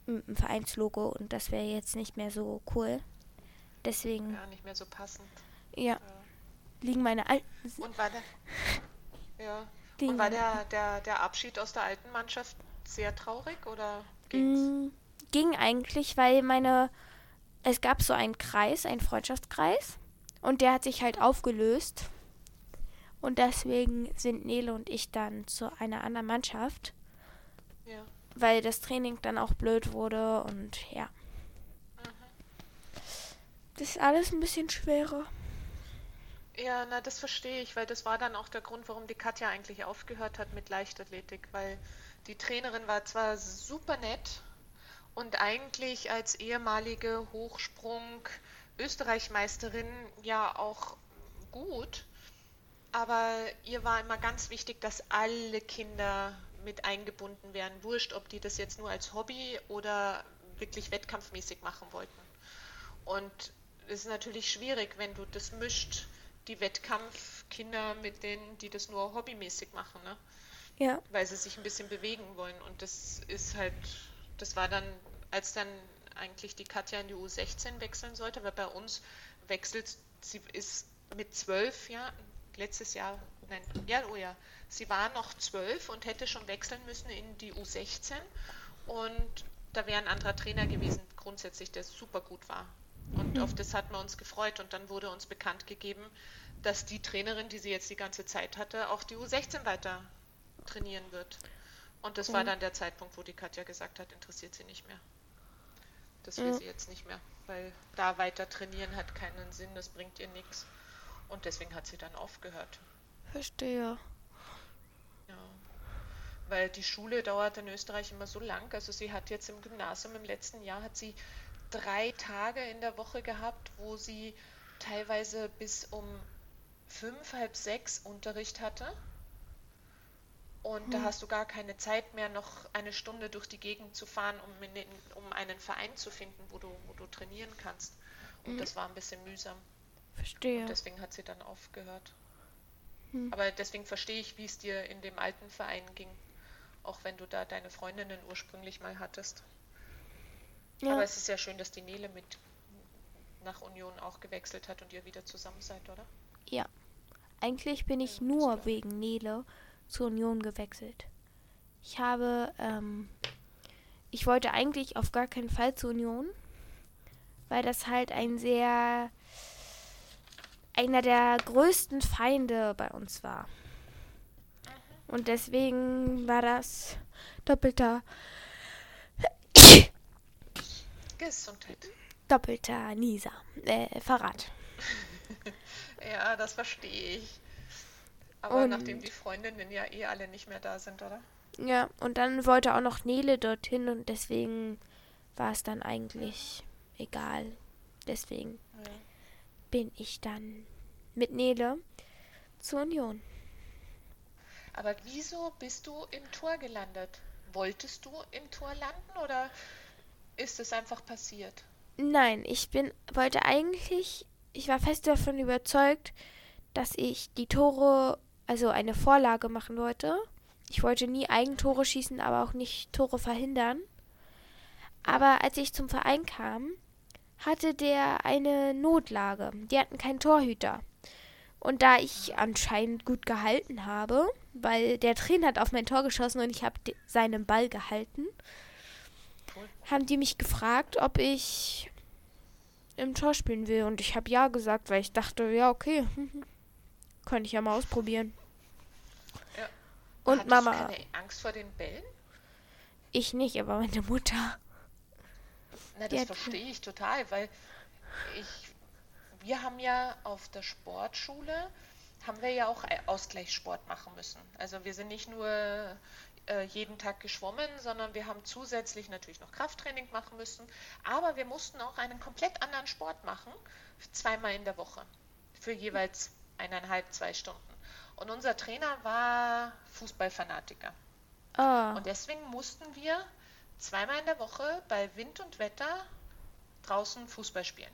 mit dem Vereinslogo. Und das wäre jetzt nicht mehr so cool. Deswegen, Ja, nicht mehr so passend. ja, liegen meine alten. Und war der Ja. Und war der, der, der Abschied aus der alten Mannschaft sehr traurig oder ging's? Mm, ging eigentlich, weil meine. Es gab so einen Kreis, einen Freundschaftskreis. Und der hat sich halt aufgelöst. Und deswegen sind Nele und ich dann zu einer anderen Mannschaft. Ja. Weil das Training dann auch blöd wurde und ja. Das ist alles ein bisschen schwerer. Ja, na, das verstehe ich, weil das war dann auch der Grund, warum die Katja eigentlich aufgehört hat mit Leichtathletik, weil die Trainerin war zwar super nett und eigentlich als ehemalige Hochsprung-Österreich-Meisterin ja auch gut, aber ihr war immer ganz wichtig, dass alle Kinder mit eingebunden werden. Wurscht, ob die das jetzt nur als Hobby oder wirklich wettkampfmäßig machen wollten. Und es ist natürlich schwierig, wenn du das mischt, die Wettkampfkinder mit denen, die das nur hobbymäßig machen, ne? Ja. Weil sie sich ein bisschen bewegen wollen. Und das ist halt, das war dann, als dann eigentlich die Katja in die U16 wechseln sollte, weil bei uns wechselt, sie ist mit zwölf, ja, letztes Jahr, nein, ja, oh ja, sie war noch zwölf und hätte schon wechseln müssen in die U16 und da wäre ein anderer Trainer gewesen, grundsätzlich, der super gut war. Und mhm. auf das hatten wir uns gefreut und dann wurde uns bekannt gegeben, dass die Trainerin, die sie jetzt die ganze Zeit hatte, auch die U16 weiter trainieren wird. Und das mhm. war dann der Zeitpunkt, wo die Katja gesagt hat, interessiert sie nicht mehr. Das will mhm. sie jetzt nicht mehr, weil da weiter trainieren hat keinen Sinn, das bringt ihr nichts. Und deswegen hat sie dann aufgehört. Verstehe. Ja. Weil die Schule dauert in Österreich immer so lang. Also sie hat jetzt im Gymnasium im letzten Jahr hat sie drei Tage in der Woche gehabt, wo sie teilweise bis um fünf, halb sechs Unterricht hatte. Und hm. da hast du gar keine Zeit mehr, noch eine Stunde durch die Gegend zu fahren, um, den, um einen Verein zu finden, wo du, wo du trainieren kannst. Und hm. das war ein bisschen mühsam. Verstehe. Und deswegen hat sie dann aufgehört. Hm. Aber deswegen verstehe ich, wie es dir in dem alten Verein ging. Auch wenn du da deine Freundinnen ursprünglich mal hattest. Ja. Aber es ist ja schön, dass die Nele mit nach Union auch gewechselt hat und ihr wieder zusammen seid, oder? Ja. Eigentlich bin ich ja, nur wegen Nele zur Union gewechselt. Ich habe, ähm, ich wollte eigentlich auf gar keinen Fall zur Union, weil das halt ein sehr, einer der größten Feinde bei uns war. Und deswegen war das doppelter Gesundheit. Doppelter Nisa. Äh, Verrat. [LAUGHS] ja, das verstehe ich. Aber und nachdem die Freundinnen ja eh alle nicht mehr da sind, oder? Ja, und dann wollte auch noch Nele dorthin und deswegen war es dann eigentlich egal. Deswegen ja. bin ich dann mit Nele zur Union. Aber wieso bist du im Tor gelandet? Wolltest du im Tor landen oder ist es einfach passiert? Nein, ich bin wollte eigentlich, ich war fest davon überzeugt, dass ich die Tore also eine Vorlage machen wollte. Ich wollte nie Eigentore schießen, aber auch nicht Tore verhindern. Aber als ich zum Verein kam, hatte der eine Notlage. Die hatten keinen Torhüter. Und da ich anscheinend gut gehalten habe, weil der Trainer hat auf mein Tor geschossen und ich habe seinen Ball gehalten, haben die mich gefragt, ob ich im Tor spielen will. Und ich habe ja gesagt, weil ich dachte, ja, okay, [LAUGHS] könnte ich ja mal ausprobieren. Und Hattest Mama. Du keine Angst vor den Bällen? Ich nicht, aber meine Mutter. Na, das verstehe ich total, weil ich, wir haben ja auf der Sportschule, haben wir ja auch Ausgleichssport machen müssen. Also wir sind nicht nur äh, jeden Tag geschwommen, sondern wir haben zusätzlich natürlich noch Krafttraining machen müssen. Aber wir mussten auch einen komplett anderen Sport machen, zweimal in der Woche, für jeweils eineinhalb, zwei Stunden. Und unser Trainer war Fußballfanatiker. Oh. Und deswegen mussten wir zweimal in der Woche bei Wind und Wetter draußen Fußball spielen.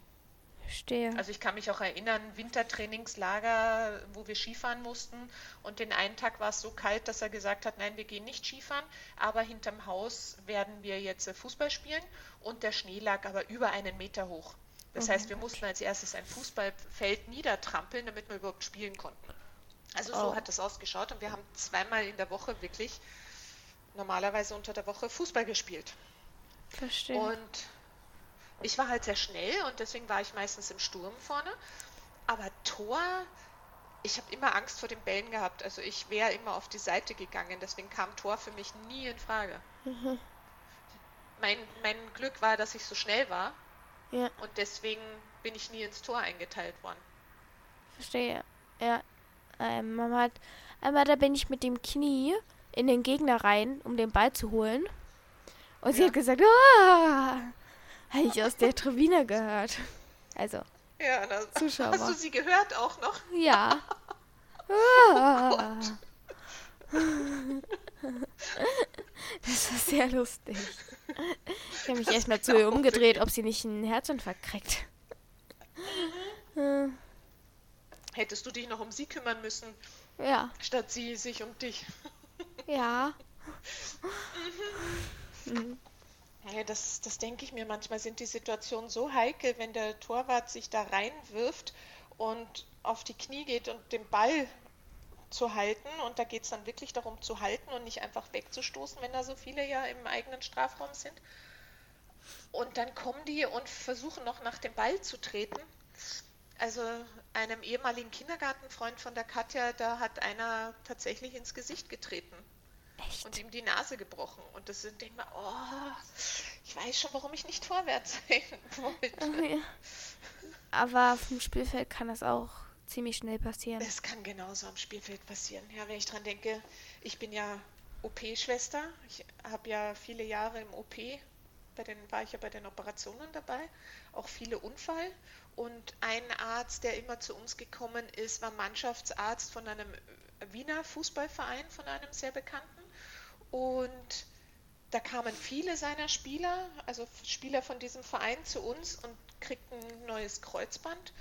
Verstehe. Also ich kann mich auch erinnern, Wintertrainingslager, wo wir Skifahren mussten und den einen Tag war es so kalt, dass er gesagt hat, nein, wir gehen nicht Skifahren, aber hinterm Haus werden wir jetzt Fußball spielen und der Schnee lag aber über einen Meter hoch. Das heißt, wir mussten als erstes ein Fußballfeld niedertrampeln, damit wir überhaupt spielen konnten. Also so oh. hat es ausgeschaut und wir haben zweimal in der Woche wirklich normalerweise unter der Woche Fußball gespielt. Verstehe. Und ich war halt sehr schnell und deswegen war ich meistens im Sturm vorne. Aber Tor, ich habe immer Angst vor den Bällen gehabt. Also ich wäre immer auf die Seite gegangen. Deswegen kam Tor für mich nie in Frage. Mhm. Mein, mein Glück war, dass ich so schnell war. Ja. Und deswegen bin ich nie ins Tor eingeteilt worden. Verstehe. Ja, ähm, hat, einmal da bin ich mit dem Knie in den Gegner rein, um den Ball zu holen. Und ja. sie hat gesagt, ah, habe ich aus der Tribüne gehört. Also, ja, das, Zuschauer. Hast du sie gehört auch noch? Ja. [LAUGHS] oh [LAUGHS] Das war sehr lustig. Ich habe mich erstmal zu ihr umgedreht, ob sie nicht einen Herzinfarkt kriegt. Äh, Hättest du dich noch um sie kümmern müssen, Ja, statt sie sich um dich. ja. Ja, das, das denke ich mir. Manchmal sind die Situationen so heikel, wenn der Torwart sich da reinwirft und auf die Knie geht und den Ball zu halten. Und da geht es dann wirklich darum zu halten und nicht einfach wegzustoßen, wenn da so viele ja im eigenen Strafraum sind. Und dann kommen die und versuchen noch nach dem Ball zu treten. Also einem ehemaligen Kindergartenfreund von der Katja, da hat einer tatsächlich ins Gesicht getreten Echt? und ihm die Nase gebrochen. Und das sind, denke mal, oh, ich weiß schon, warum ich nicht vorwärts [LAUGHS] sein wollte. Ja. Aber auf dem Spielfeld kann das auch ziemlich schnell passieren. Es kann genauso am Spielfeld passieren. Ja, wenn ich dran denke, ich bin ja OP-Schwester. Ich habe ja viele Jahre im OP, bei den, war ich ja bei den Operationen dabei, auch viele Unfall. Und ein Arzt, der immer zu uns gekommen ist, war Mannschaftsarzt von einem Wiener Fußballverein, von einem sehr bekannten. Und da kamen viele seiner Spieler, also Spieler von diesem Verein zu uns und kriegten ein neues Kreuzband.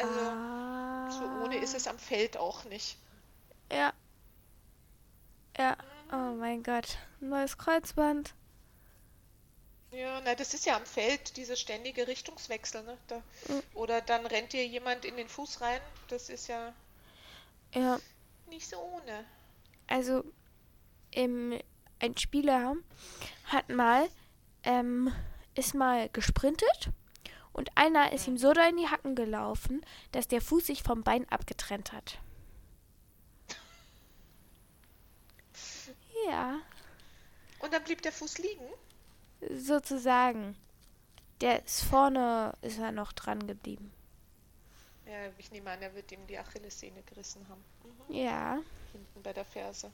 Also ah. so ohne ist es am Feld auch nicht. Ja. Ja. Oh mein Gott. Neues Kreuzband. Ja, na, das ist ja am Feld, diese ständige Richtungswechsel, ne? Da, Mhm. oder dann rennt dir jemand in den Fuß rein. Das ist ja Ja. nicht so ohne. Also, im, ein Spieler hat mal, ähm, ist mal gesprintet und einer ist ihm so da in die Hacken gelaufen, dass der Fuß sich vom Bein abgetrennt hat. [LAUGHS] Ja, Und dann blieb der Fuß liegen. sozusagen. Der ist vorne, ist er noch dran geblieben. Ja, ich nehme an, er wird ihm die Achillessehne gerissen haben. Mhm. Ja. Hinten bei der Ferse.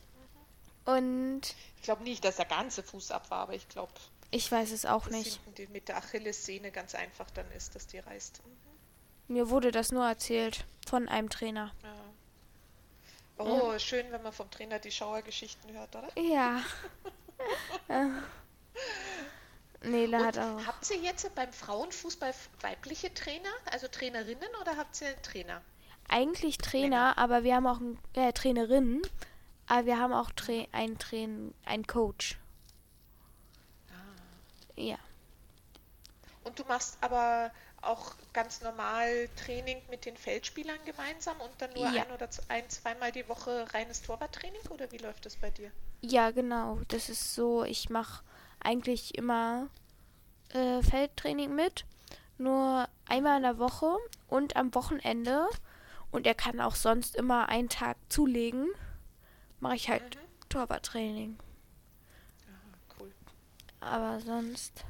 Und Ich glaube nicht, dass der ganze Fuß ab war, aber ich glaube, ich weiß es auch dass nicht. die, mit der Achillessehne ganz einfach dann ist, dass die reißt. Mhm. Mir wurde das nur erzählt von einem Trainer. Ja. Oh, schön, wenn man vom Trainer die Schauergeschichten hört, oder? Ja. [LAUGHS] Äh. Nele hat auch. Habt ihr jetzt beim Frauenfußball weibliche Trainer, also Trainerinnen oder habt ihr Trainer? Eigentlich Trainer, aber wir haben auch ein, äh, Trainerinnen, aber wir haben auch Tra einen Train einen Coach. Ja. Und du machst aber auch ganz normal Training mit den Feldspielern gemeinsam und dann nur Ja. ein oder ein, zweimal die Woche reines Torwarttraining oder wie läuft das bei dir? Ja, genau. Das ist so, ich mache eigentlich immer äh, Feldtraining mit, nur einmal in der Woche und am Wochenende. Und er kann auch sonst immer einen Tag zulegen, mache ich halt Torwarttraining. Aber sonst.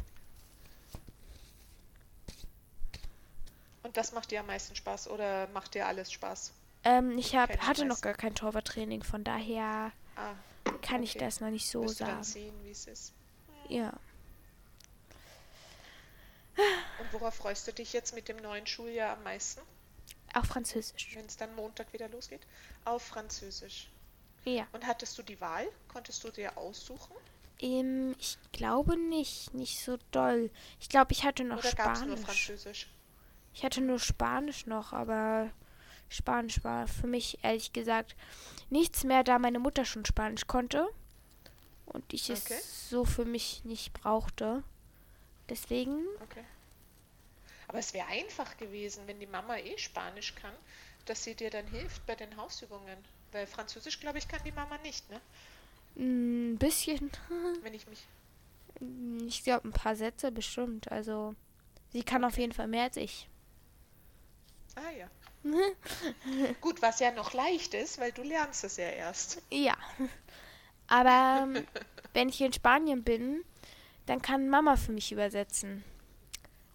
Und das macht dir am meisten Spaß oder macht dir alles Spaß? Ähm, ich hab, Keine hatte noch gar kein Torwarttraining, von daher Ah, kann ich Okay. das noch nicht so wirst du dann sagen. sehen, wie es ist. Ja. Und worauf freust du dich jetzt mit dem neuen Schuljahr am meisten, Auch Französisch. wenn es dann Montag wieder losgeht? Auf Französisch. Ja. Und hattest du die Wahl? Konntest du dir aussuchen? Ähm, ich glaube nicht. Nicht so doll. Ich glaube, ich hatte noch Oder es nur Spanisch. Französisch? Ich hatte nur Spanisch noch, aber Spanisch war für mich ehrlich gesagt nichts mehr, da meine Mutter schon Spanisch konnte und ich Okay. es so für mich nicht brauchte. Deswegen, Okay. Aber es wäre einfach gewesen, wenn die Mama eh Spanisch kann, dass sie dir dann hilft bei den Hausübungen. Weil Französisch, glaube ich, kann die Mama nicht, ne? Ein bisschen, [LAUGHS] Wenn ich mich. ich glaube ein paar Sätze bestimmt. Also sie kann auf jeden Fall mehr als ich. Ah ja. [LAUGHS] Gut, was ja noch leicht ist, weil du lernst es ja erst. Ja. Aber ähm, wenn ich in Spanien bin, dann kann Mama für mich übersetzen.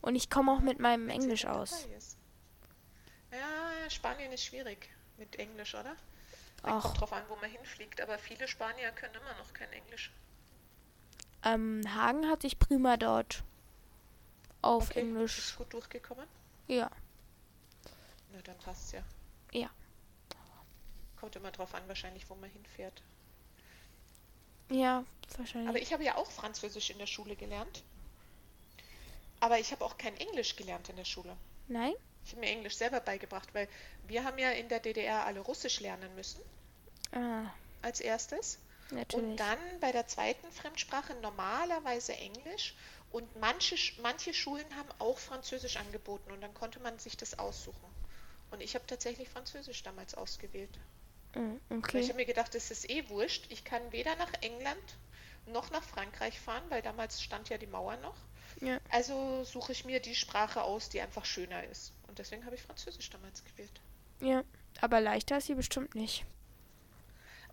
Und ich komme auch mit meinem wenn sie Englisch aus. Ja, Spanien ist schwierig mit Englisch, oder? Ach. Kommt drauf an, wo man hinfliegt, aber viele Spanier können immer noch kein Englisch. Ähm, Hagen hat sich prima dort auf Okay, Englisch. Ist gut durchgekommen? Ja. Na, dann passt's ja. Ja. Kommt immer drauf an, wahrscheinlich, wo man hinfährt. Ja, wahrscheinlich. Aber ich habe ja auch Französisch in der Schule gelernt. Aber ich habe auch kein Englisch gelernt in der Schule. Nein? Ich habe mir Englisch selber beigebracht, weil wir haben ja in der DDR alle Russisch lernen müssen Ah, als erstes. natürlich. Und dann bei der zweiten Fremdsprache normalerweise Englisch. Und manche, manche Schulen haben auch Französisch angeboten und dann konnte man sich das aussuchen. Und ich habe tatsächlich Französisch damals ausgewählt. Mm, Weil ich okay. habe mir gedacht, das ist eh wurscht. Ich kann weder nach England noch nach Frankreich fahren, weil damals stand ja die Mauer noch. Ja. Also suche ich mir die Sprache aus, die einfach schöner ist. Und deswegen habe ich Französisch damals gewählt. Ja, aber leichter ist sie bestimmt nicht.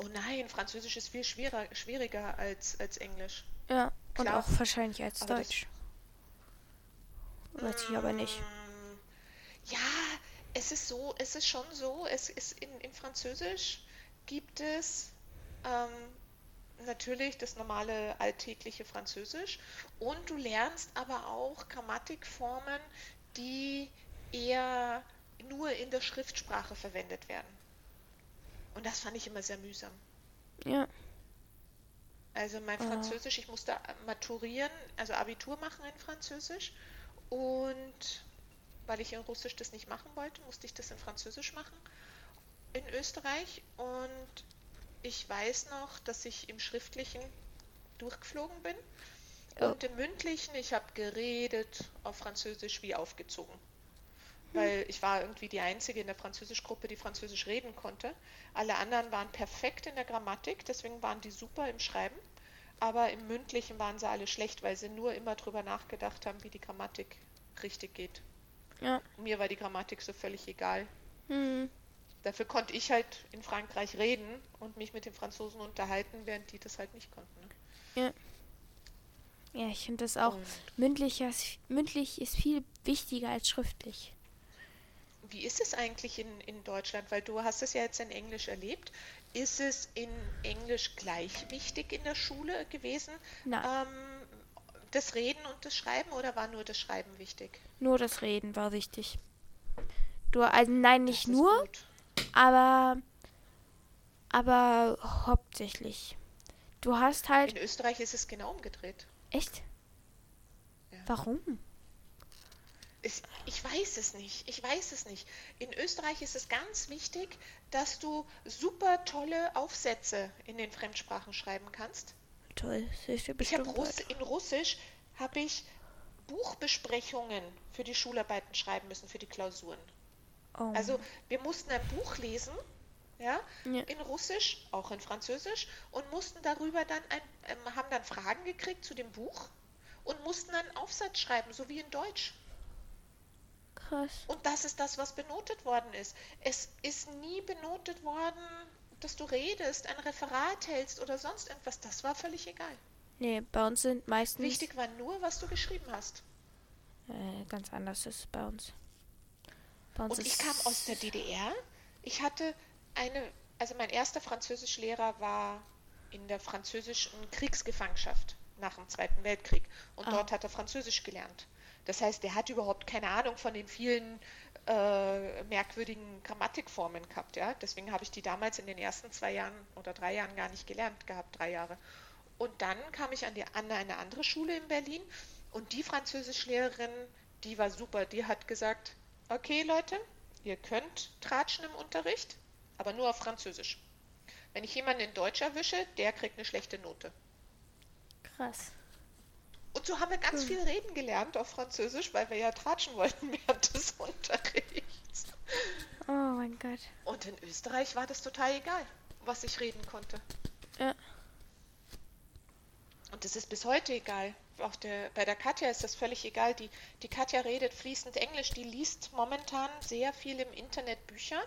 Oh nein, Französisch ist viel schwerer, schwieriger als, als Englisch. Ja, und Klar. auch wahrscheinlich als Deutsch. Weiß ich aber nicht. Mm, Ja, es ist so, es ist schon so, es ist in, in Französisch gibt es ähm, natürlich das normale alltägliche Französisch und du lernst aber auch Grammatikformen, die eher nur in der Schriftsprache verwendet werden. Und das fand ich immer sehr mühsam. Ja, Also mein Ah. Französisch, ich musste maturieren, also Abitur machen in Französisch. Und weil ich in Russisch das nicht machen wollte, musste ich das in Französisch machen in Österreich. Und ich weiß noch, dass ich im Schriftlichen durchgeflogen bin. Oh. Und im Mündlichen, ich habe geredet auf Französisch wie aufgezogen. Weil ich war irgendwie die Einzige in der Französischgruppe, die Französisch reden konnte. Alle anderen waren perfekt in der Grammatik, deswegen waren die super im Schreiben. Aber im Mündlichen waren sie alle schlecht, weil sie nur immer drüber nachgedacht haben, wie die Grammatik richtig geht. ja. Mir war die Grammatik so völlig egal. Hm. Dafür konnte ich halt in Frankreich reden und mich mit den Franzosen unterhalten, während die das halt nicht konnten. Ne? Ja, ich finde das auch. Und Mündlich, mündlich ist viel wichtiger als schriftlich. Wie ist es eigentlich in, in Deutschland? Weil du hast es ja jetzt in Englisch erlebt. Ist es in Englisch gleich wichtig in der Schule gewesen? Nein, Ähm, das Reden und das Schreiben oder war nur das Schreiben wichtig? nur das Reden war wichtig. Du, also nein, nicht nur, gut. aber aber hauptsächlich. Du hast halt In Österreich ist es genau umgedreht. echt. Ja. Warum? Es, ich weiß es nicht. Ich weiß es nicht. In Österreich ist es ganz wichtig, dass du super tolle Aufsätze in den Fremdsprachen schreiben kannst. Toll, Ich habe bestimmt. Russ in Russisch habe ich Buchbesprechungen für die Schularbeiten schreiben müssen, für die Klausuren. Oh. Also wir mussten ein Buch lesen, ja, Ja. in Russisch, auch in Französisch und mussten darüber dann ein, ähm, haben dann Fragen gekriegt zu dem Buch und mussten dann einen Aufsatz schreiben, so wie in Deutsch. Krass. Und das ist das, was benotet worden ist. Es ist nie benotet worden, dass du redest, ein Referat hältst oder sonst irgendwas. Das war völlig egal. Nee, bei uns sind meistens Wichtig war nur, was du geschrieben hast. äh, ganz anders ist es bei uns. Bei uns Und ich kam aus der DDR. Ich hatte eine, also mein erster Französischlehrer war in der französischen Kriegsgefangenschaft nach dem Zweiten Weltkrieg. Und Ah. dort hat er Französisch gelernt. Das heißt, er hat überhaupt keine Ahnung von den vielen äh, merkwürdigen Grammatikformen gehabt. Ja? Deswegen habe ich die damals in den ersten zwei Jahren oder drei Jahren gar nicht gelernt gehabt, drei Jahre. Und dann kam ich an, die, an eine andere Schule in Berlin und die Französischlehrerin, die war super. Die hat gesagt, okay Leute, ihr könnt tratschen im Unterricht, aber nur auf Französisch. Wenn ich jemanden in Deutsch erwische, der kriegt eine schlechte Note. krass. Und so haben wir ganz viel reden gelernt auf Französisch, weil wir ja tratschen wollten [LAUGHS] während des Unterrichts. Oh mein Gott. Und in Österreich war das total egal, was ich reden konnte. Ja. Und das ist bis heute egal. Auf der, bei der Katja ist das völlig egal. Die, die Katja redet fließend Englisch, die liest momentan sehr viel im Internet Bücher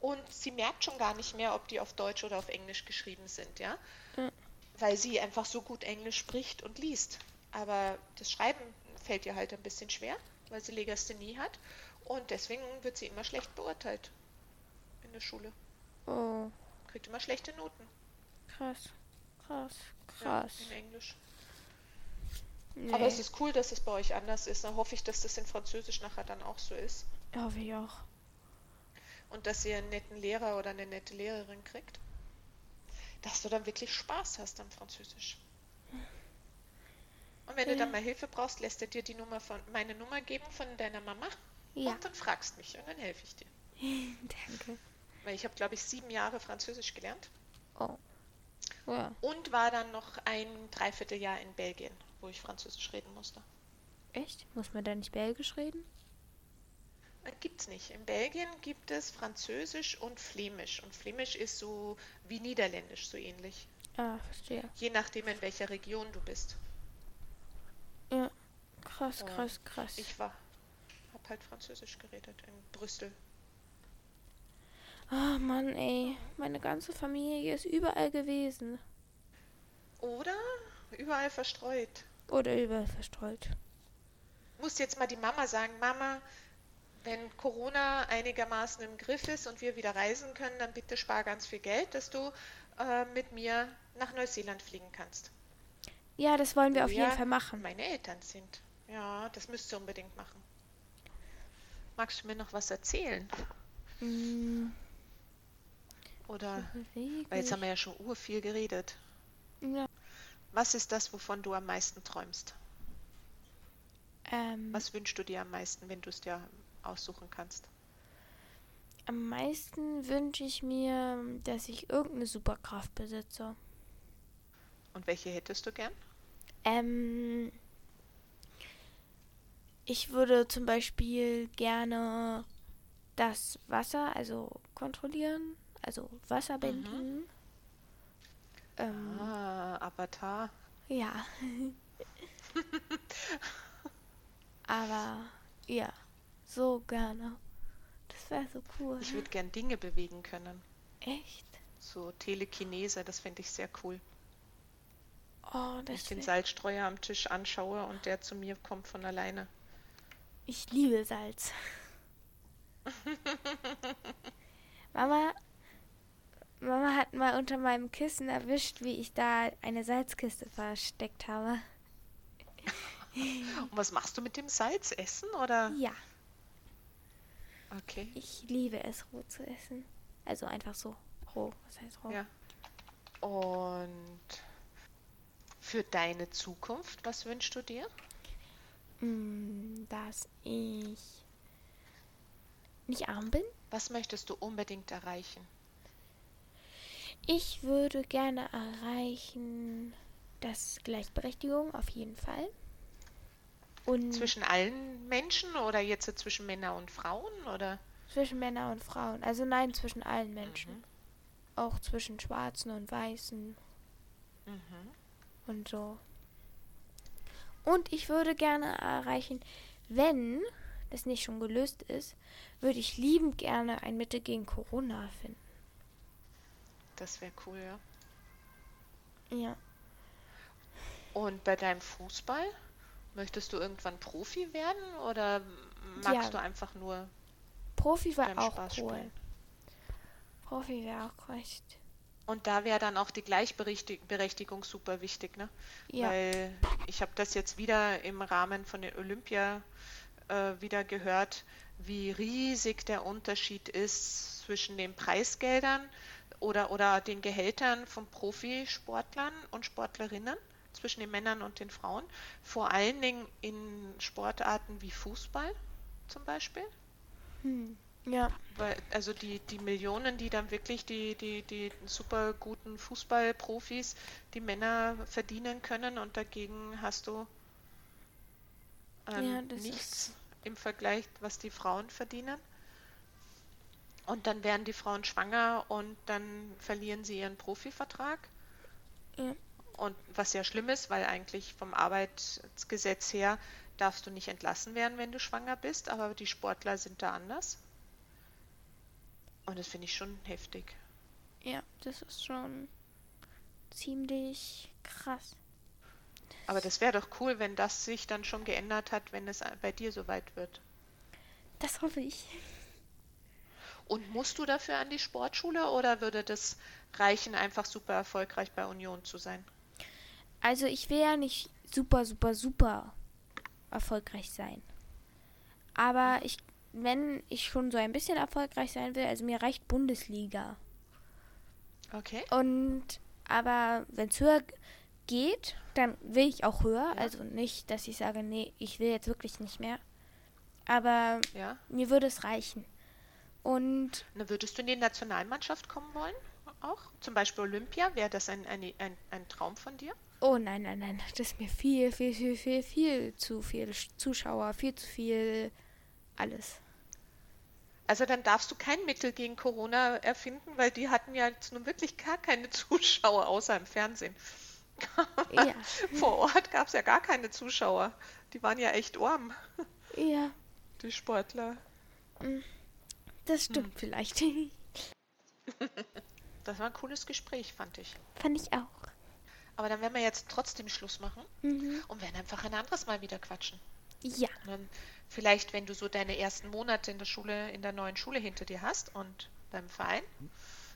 und sie merkt schon gar nicht mehr, ob die auf Deutsch oder auf Englisch geschrieben sind, ja. Ja. Weil sie einfach so gut Englisch spricht und liest. Aber das Schreiben fällt ihr halt ein bisschen schwer, weil sie Legasthenie hat. Und deswegen wird sie immer schlecht beurteilt in der Schule. Oh, Kriegt immer schlechte Noten. krass. Krass. Ja, Krass. in Englisch. Nee. Aber es ist cool, dass es bei euch anders ist. Dann hoffe ich, dass das in Französisch nachher dann auch so ist. Hoffe ich auch. Und dass ihr einen netten Lehrer oder eine nette Lehrerin kriegt. dass du dann wirklich Spaß hast am Französisch. Und wenn du dann mal Hilfe brauchst, lässt er dir die Nummer von meine Nummer geben von deiner Mama Ja, und dann fragst mich und dann helfe ich dir. [LAUGHS] danke. Weil ich habe, glaube ich, sieben Jahre Französisch gelernt Oh. Ja, und war dann noch ein Dreivierteljahr in Belgien, wo ich Französisch reden musste. echt? Muss man da nicht Belgisch reden? Äh, Gibt's nicht. In Belgien gibt es Französisch und Flämisch. Und Flämisch ist so wie Niederländisch, so ähnlich. Ah, verstehe. Je nachdem, in welcher Region du bist. Ja, krass, krass, krass. Ich war, habe halt Französisch geredet in Brüssel. Oh Mann, ey. Meine ganze Familie ist überall gewesen. Oder überall verstreut. Oder überall verstreut. Muss jetzt mal die Mama sagen, Mama, wenn Corona einigermaßen im Griff ist und wir wieder reisen können, dann bitte spar ganz viel Geld, dass du äh, mit mir nach Neuseeland fliegen kannst. Ja, das wollen wir auf jeden Fall machen. Meine Eltern sind. Ja, das müsst ihr unbedingt machen. Magst du mir noch was erzählen? Mm, Oder, weil jetzt haben wir ja schon ur viel geredet. ja. Was ist das, wovon du am meisten träumst? ähm, Was wünschst du dir am meisten, wenn du es dir aussuchen kannst? am meisten wünsche ich mir, dass ich irgendeine Superkraft besitze. Und welche hättest du gern? Ähm, ich würde zum Beispiel gerne das Wasser, also kontrollieren, also Wasser binden. Ähm, Ah, Avatar. ja. [LAUGHS] Aber ja, so gerne. Das wäre so cool. Ich würde gern Dinge bewegen können. Echt? So Telekinese, das fände ich sehr cool. Oh, Wenn ich das den Salzstreuer am Tisch anschaue und der zu mir kommt von alleine. Ich liebe Salz. [LAUGHS] Mama, Mama hat mal unter meinem Kissen erwischt, wie ich da eine Salzkiste versteckt habe. Und was machst du mit dem Salz? Essen oder? Ja, Okay. ich liebe es, roh zu essen. Also einfach so roh. Was heißt roh? Ja. Und für deine Zukunft, was wünschst du dir? Mm, dass ich nicht arm bin. Was möchtest du unbedingt erreichen? Ich würde gerne erreichen, dass Gleichberechtigung auf jeden Fall. Und Zwischen allen Menschen oder jetzt zwischen Männern und Frauen oder? zwischen Männern und Frauen. Also nein, zwischen allen Menschen. Auch zwischen Schwarzen und Weißen Mhm. Und so. Und ich würde gerne erreichen, wenn das nicht schon gelöst ist, würde ich liebend gerne ein Mittel gegen Corona finden. Das wäre cool, ja. Ja. Und bei deinem Fußball, möchtest du irgendwann Profi werden oder magst Ja. du einfach nur Profi war auch Spaß cool. spielen? Profi wäre auch recht. Und da wäre dann auch die Gleichberechtigung super wichtig, ne? Ja. Weil ich habe das jetzt wieder im Rahmen von den Olympia äh, wieder gehört, wie riesig der Unterschied ist zwischen den Preisgeldern oder, oder den Gehältern von Profisportlern und Sportlerinnen, zwischen den Männern und den Frauen. Vor allen Dingen in Sportarten wie Fußball zum Beispiel. Hm. Ja. Weil, also die, die Millionen, die dann wirklich die, die, die super guten Fußballprofis, die Männer verdienen können und dagegen hast du ähm, Ja, nichts ist- im Vergleich, was die Frauen verdienen. Und dann werden die Frauen schwanger und dann verlieren sie ihren Profivertrag. Ja. Und was ja schlimm ist, weil eigentlich vom Arbeitsgesetz her darfst du nicht entlassen werden, wenn du schwanger bist, aber die Sportler sind da anders. Und das finde ich schon heftig. Ja, das ist schon ziemlich krass. Aber das wäre doch cool, wenn das sich dann schon geändert hat, wenn es bei dir soweit wird. Das hoffe ich. Und musst du dafür an die Sportschule oder würde das reichen, einfach super erfolgreich bei Union zu sein? Also ich will ja nicht super, super, super erfolgreich sein. Aber ich, wenn ich schon so ein bisschen erfolgreich sein will, also mir reicht Bundesliga. Okay. Und aber wenn es höher geht, dann will ich auch höher. Ja. Also nicht, dass ich sage, nee, ich will jetzt wirklich nicht mehr. Aber Ja. mir würde es reichen. Und Na, würdest du in die Nationalmannschaft kommen wollen? Auch? Zum Beispiel Olympia? Wäre das ein, ein, ein, ein Traum von dir? oh nein, nein, nein, das ist mir viel, viel, viel, viel, viel zu viel Zuschauer, viel zu viel alles. Also dann darfst du kein Mittel gegen Corona erfinden, weil die hatten ja jetzt nun wirklich gar keine [LAUGHS] Zuschauer außer im Fernsehen. Ja, [LAUGHS] Vor Ort gab es ja gar keine Zuschauer. Die waren ja echt arm, ja, die Sportler. das stimmt vielleicht. [LAUGHS] Das war ein cooles Gespräch, fand ich. Fand ich auch. Aber dann werden wir jetzt trotzdem Schluss machen Mhm. und werden einfach ein anderes Mal wieder quatschen. Ja, Und dann vielleicht, wenn du so deine ersten Monate in der Schule, in der neuen Schule hinter dir hast und beim Verein,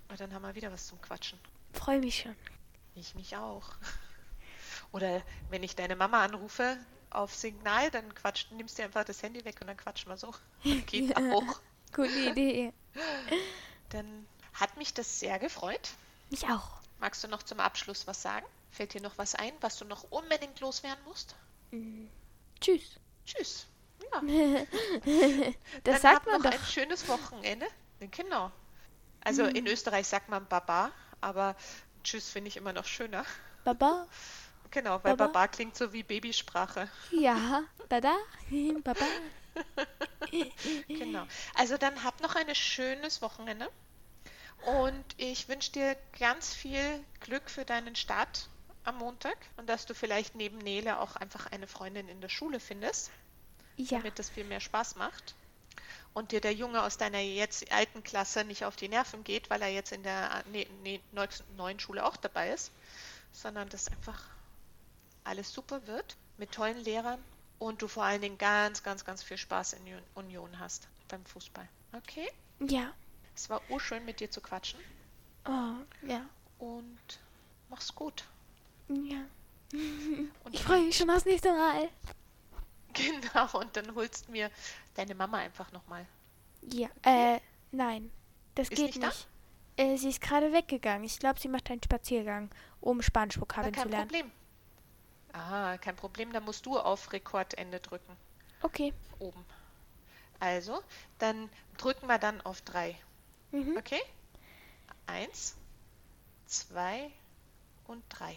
und dann haben wir wieder was zum Quatschen. freue mich schon. Ich mich auch. [LAUGHS] Oder wenn ich deine Mama anrufe auf Signal, dann quatscht, nimmst du einfach das Handy weg und dann quatschen wir so. [LAUGHS] Geht Ja. auch. Coole Idee. [LAUGHS] Dann hat mich das sehr gefreut. Mich auch. Magst du noch zum Abschluss was sagen? Fällt dir noch was ein, was du noch unbedingt loswerden musst? Tschüss. Tschüss. Ja. [LAUGHS] Das Dann sagt man noch doch. ein schönes Wochenende. Genau. Also in Österreich sagt man Baba, aber Tschüss finde ich immer noch schöner. Baba. Genau, weil Baba? Baba klingt so wie Babysprache. Ja. Dada. Baba. [LAUGHS] Genau. Also dann hab noch ein schönes Wochenende. Und ich wünsche dir ganz viel Glück für deinen Start am Montag und dass du vielleicht neben Nele auch einfach eine Freundin in der Schule findest, Ja. damit das viel mehr Spaß macht. Und dir der Junge aus deiner jetzt alten Klasse nicht auf die Nerven geht, weil er jetzt in der ne, ne, neu- neuen Schule auch dabei ist, sondern dass einfach alles super wird mit tollen Lehrern und du vor allen Dingen ganz, ganz, ganz viel Spaß in Union- Union hast beim Fußball. Okay? Ja. Es war urschön mit dir zu quatschen Oh, ja. und mach's gut. Ja. Und Ich freue mich schon aufs nächste Mal. [LAUGHS] Genau, und dann holst mir deine Mama einfach nochmal. Ja. Äh, nein. Das Ist geht nicht nicht. Äh, sie ist gerade weggegangen. Ich glaube, sie macht einen Spaziergang, um Na, Spanischvokabeln zu kein lernen. Problem. Ah, kein Problem, da musst du auf Rekordende drücken. Okay. Oben. Also, dann drücken wir dann auf drei. Mhm. Okay? Eins, zwei und drei.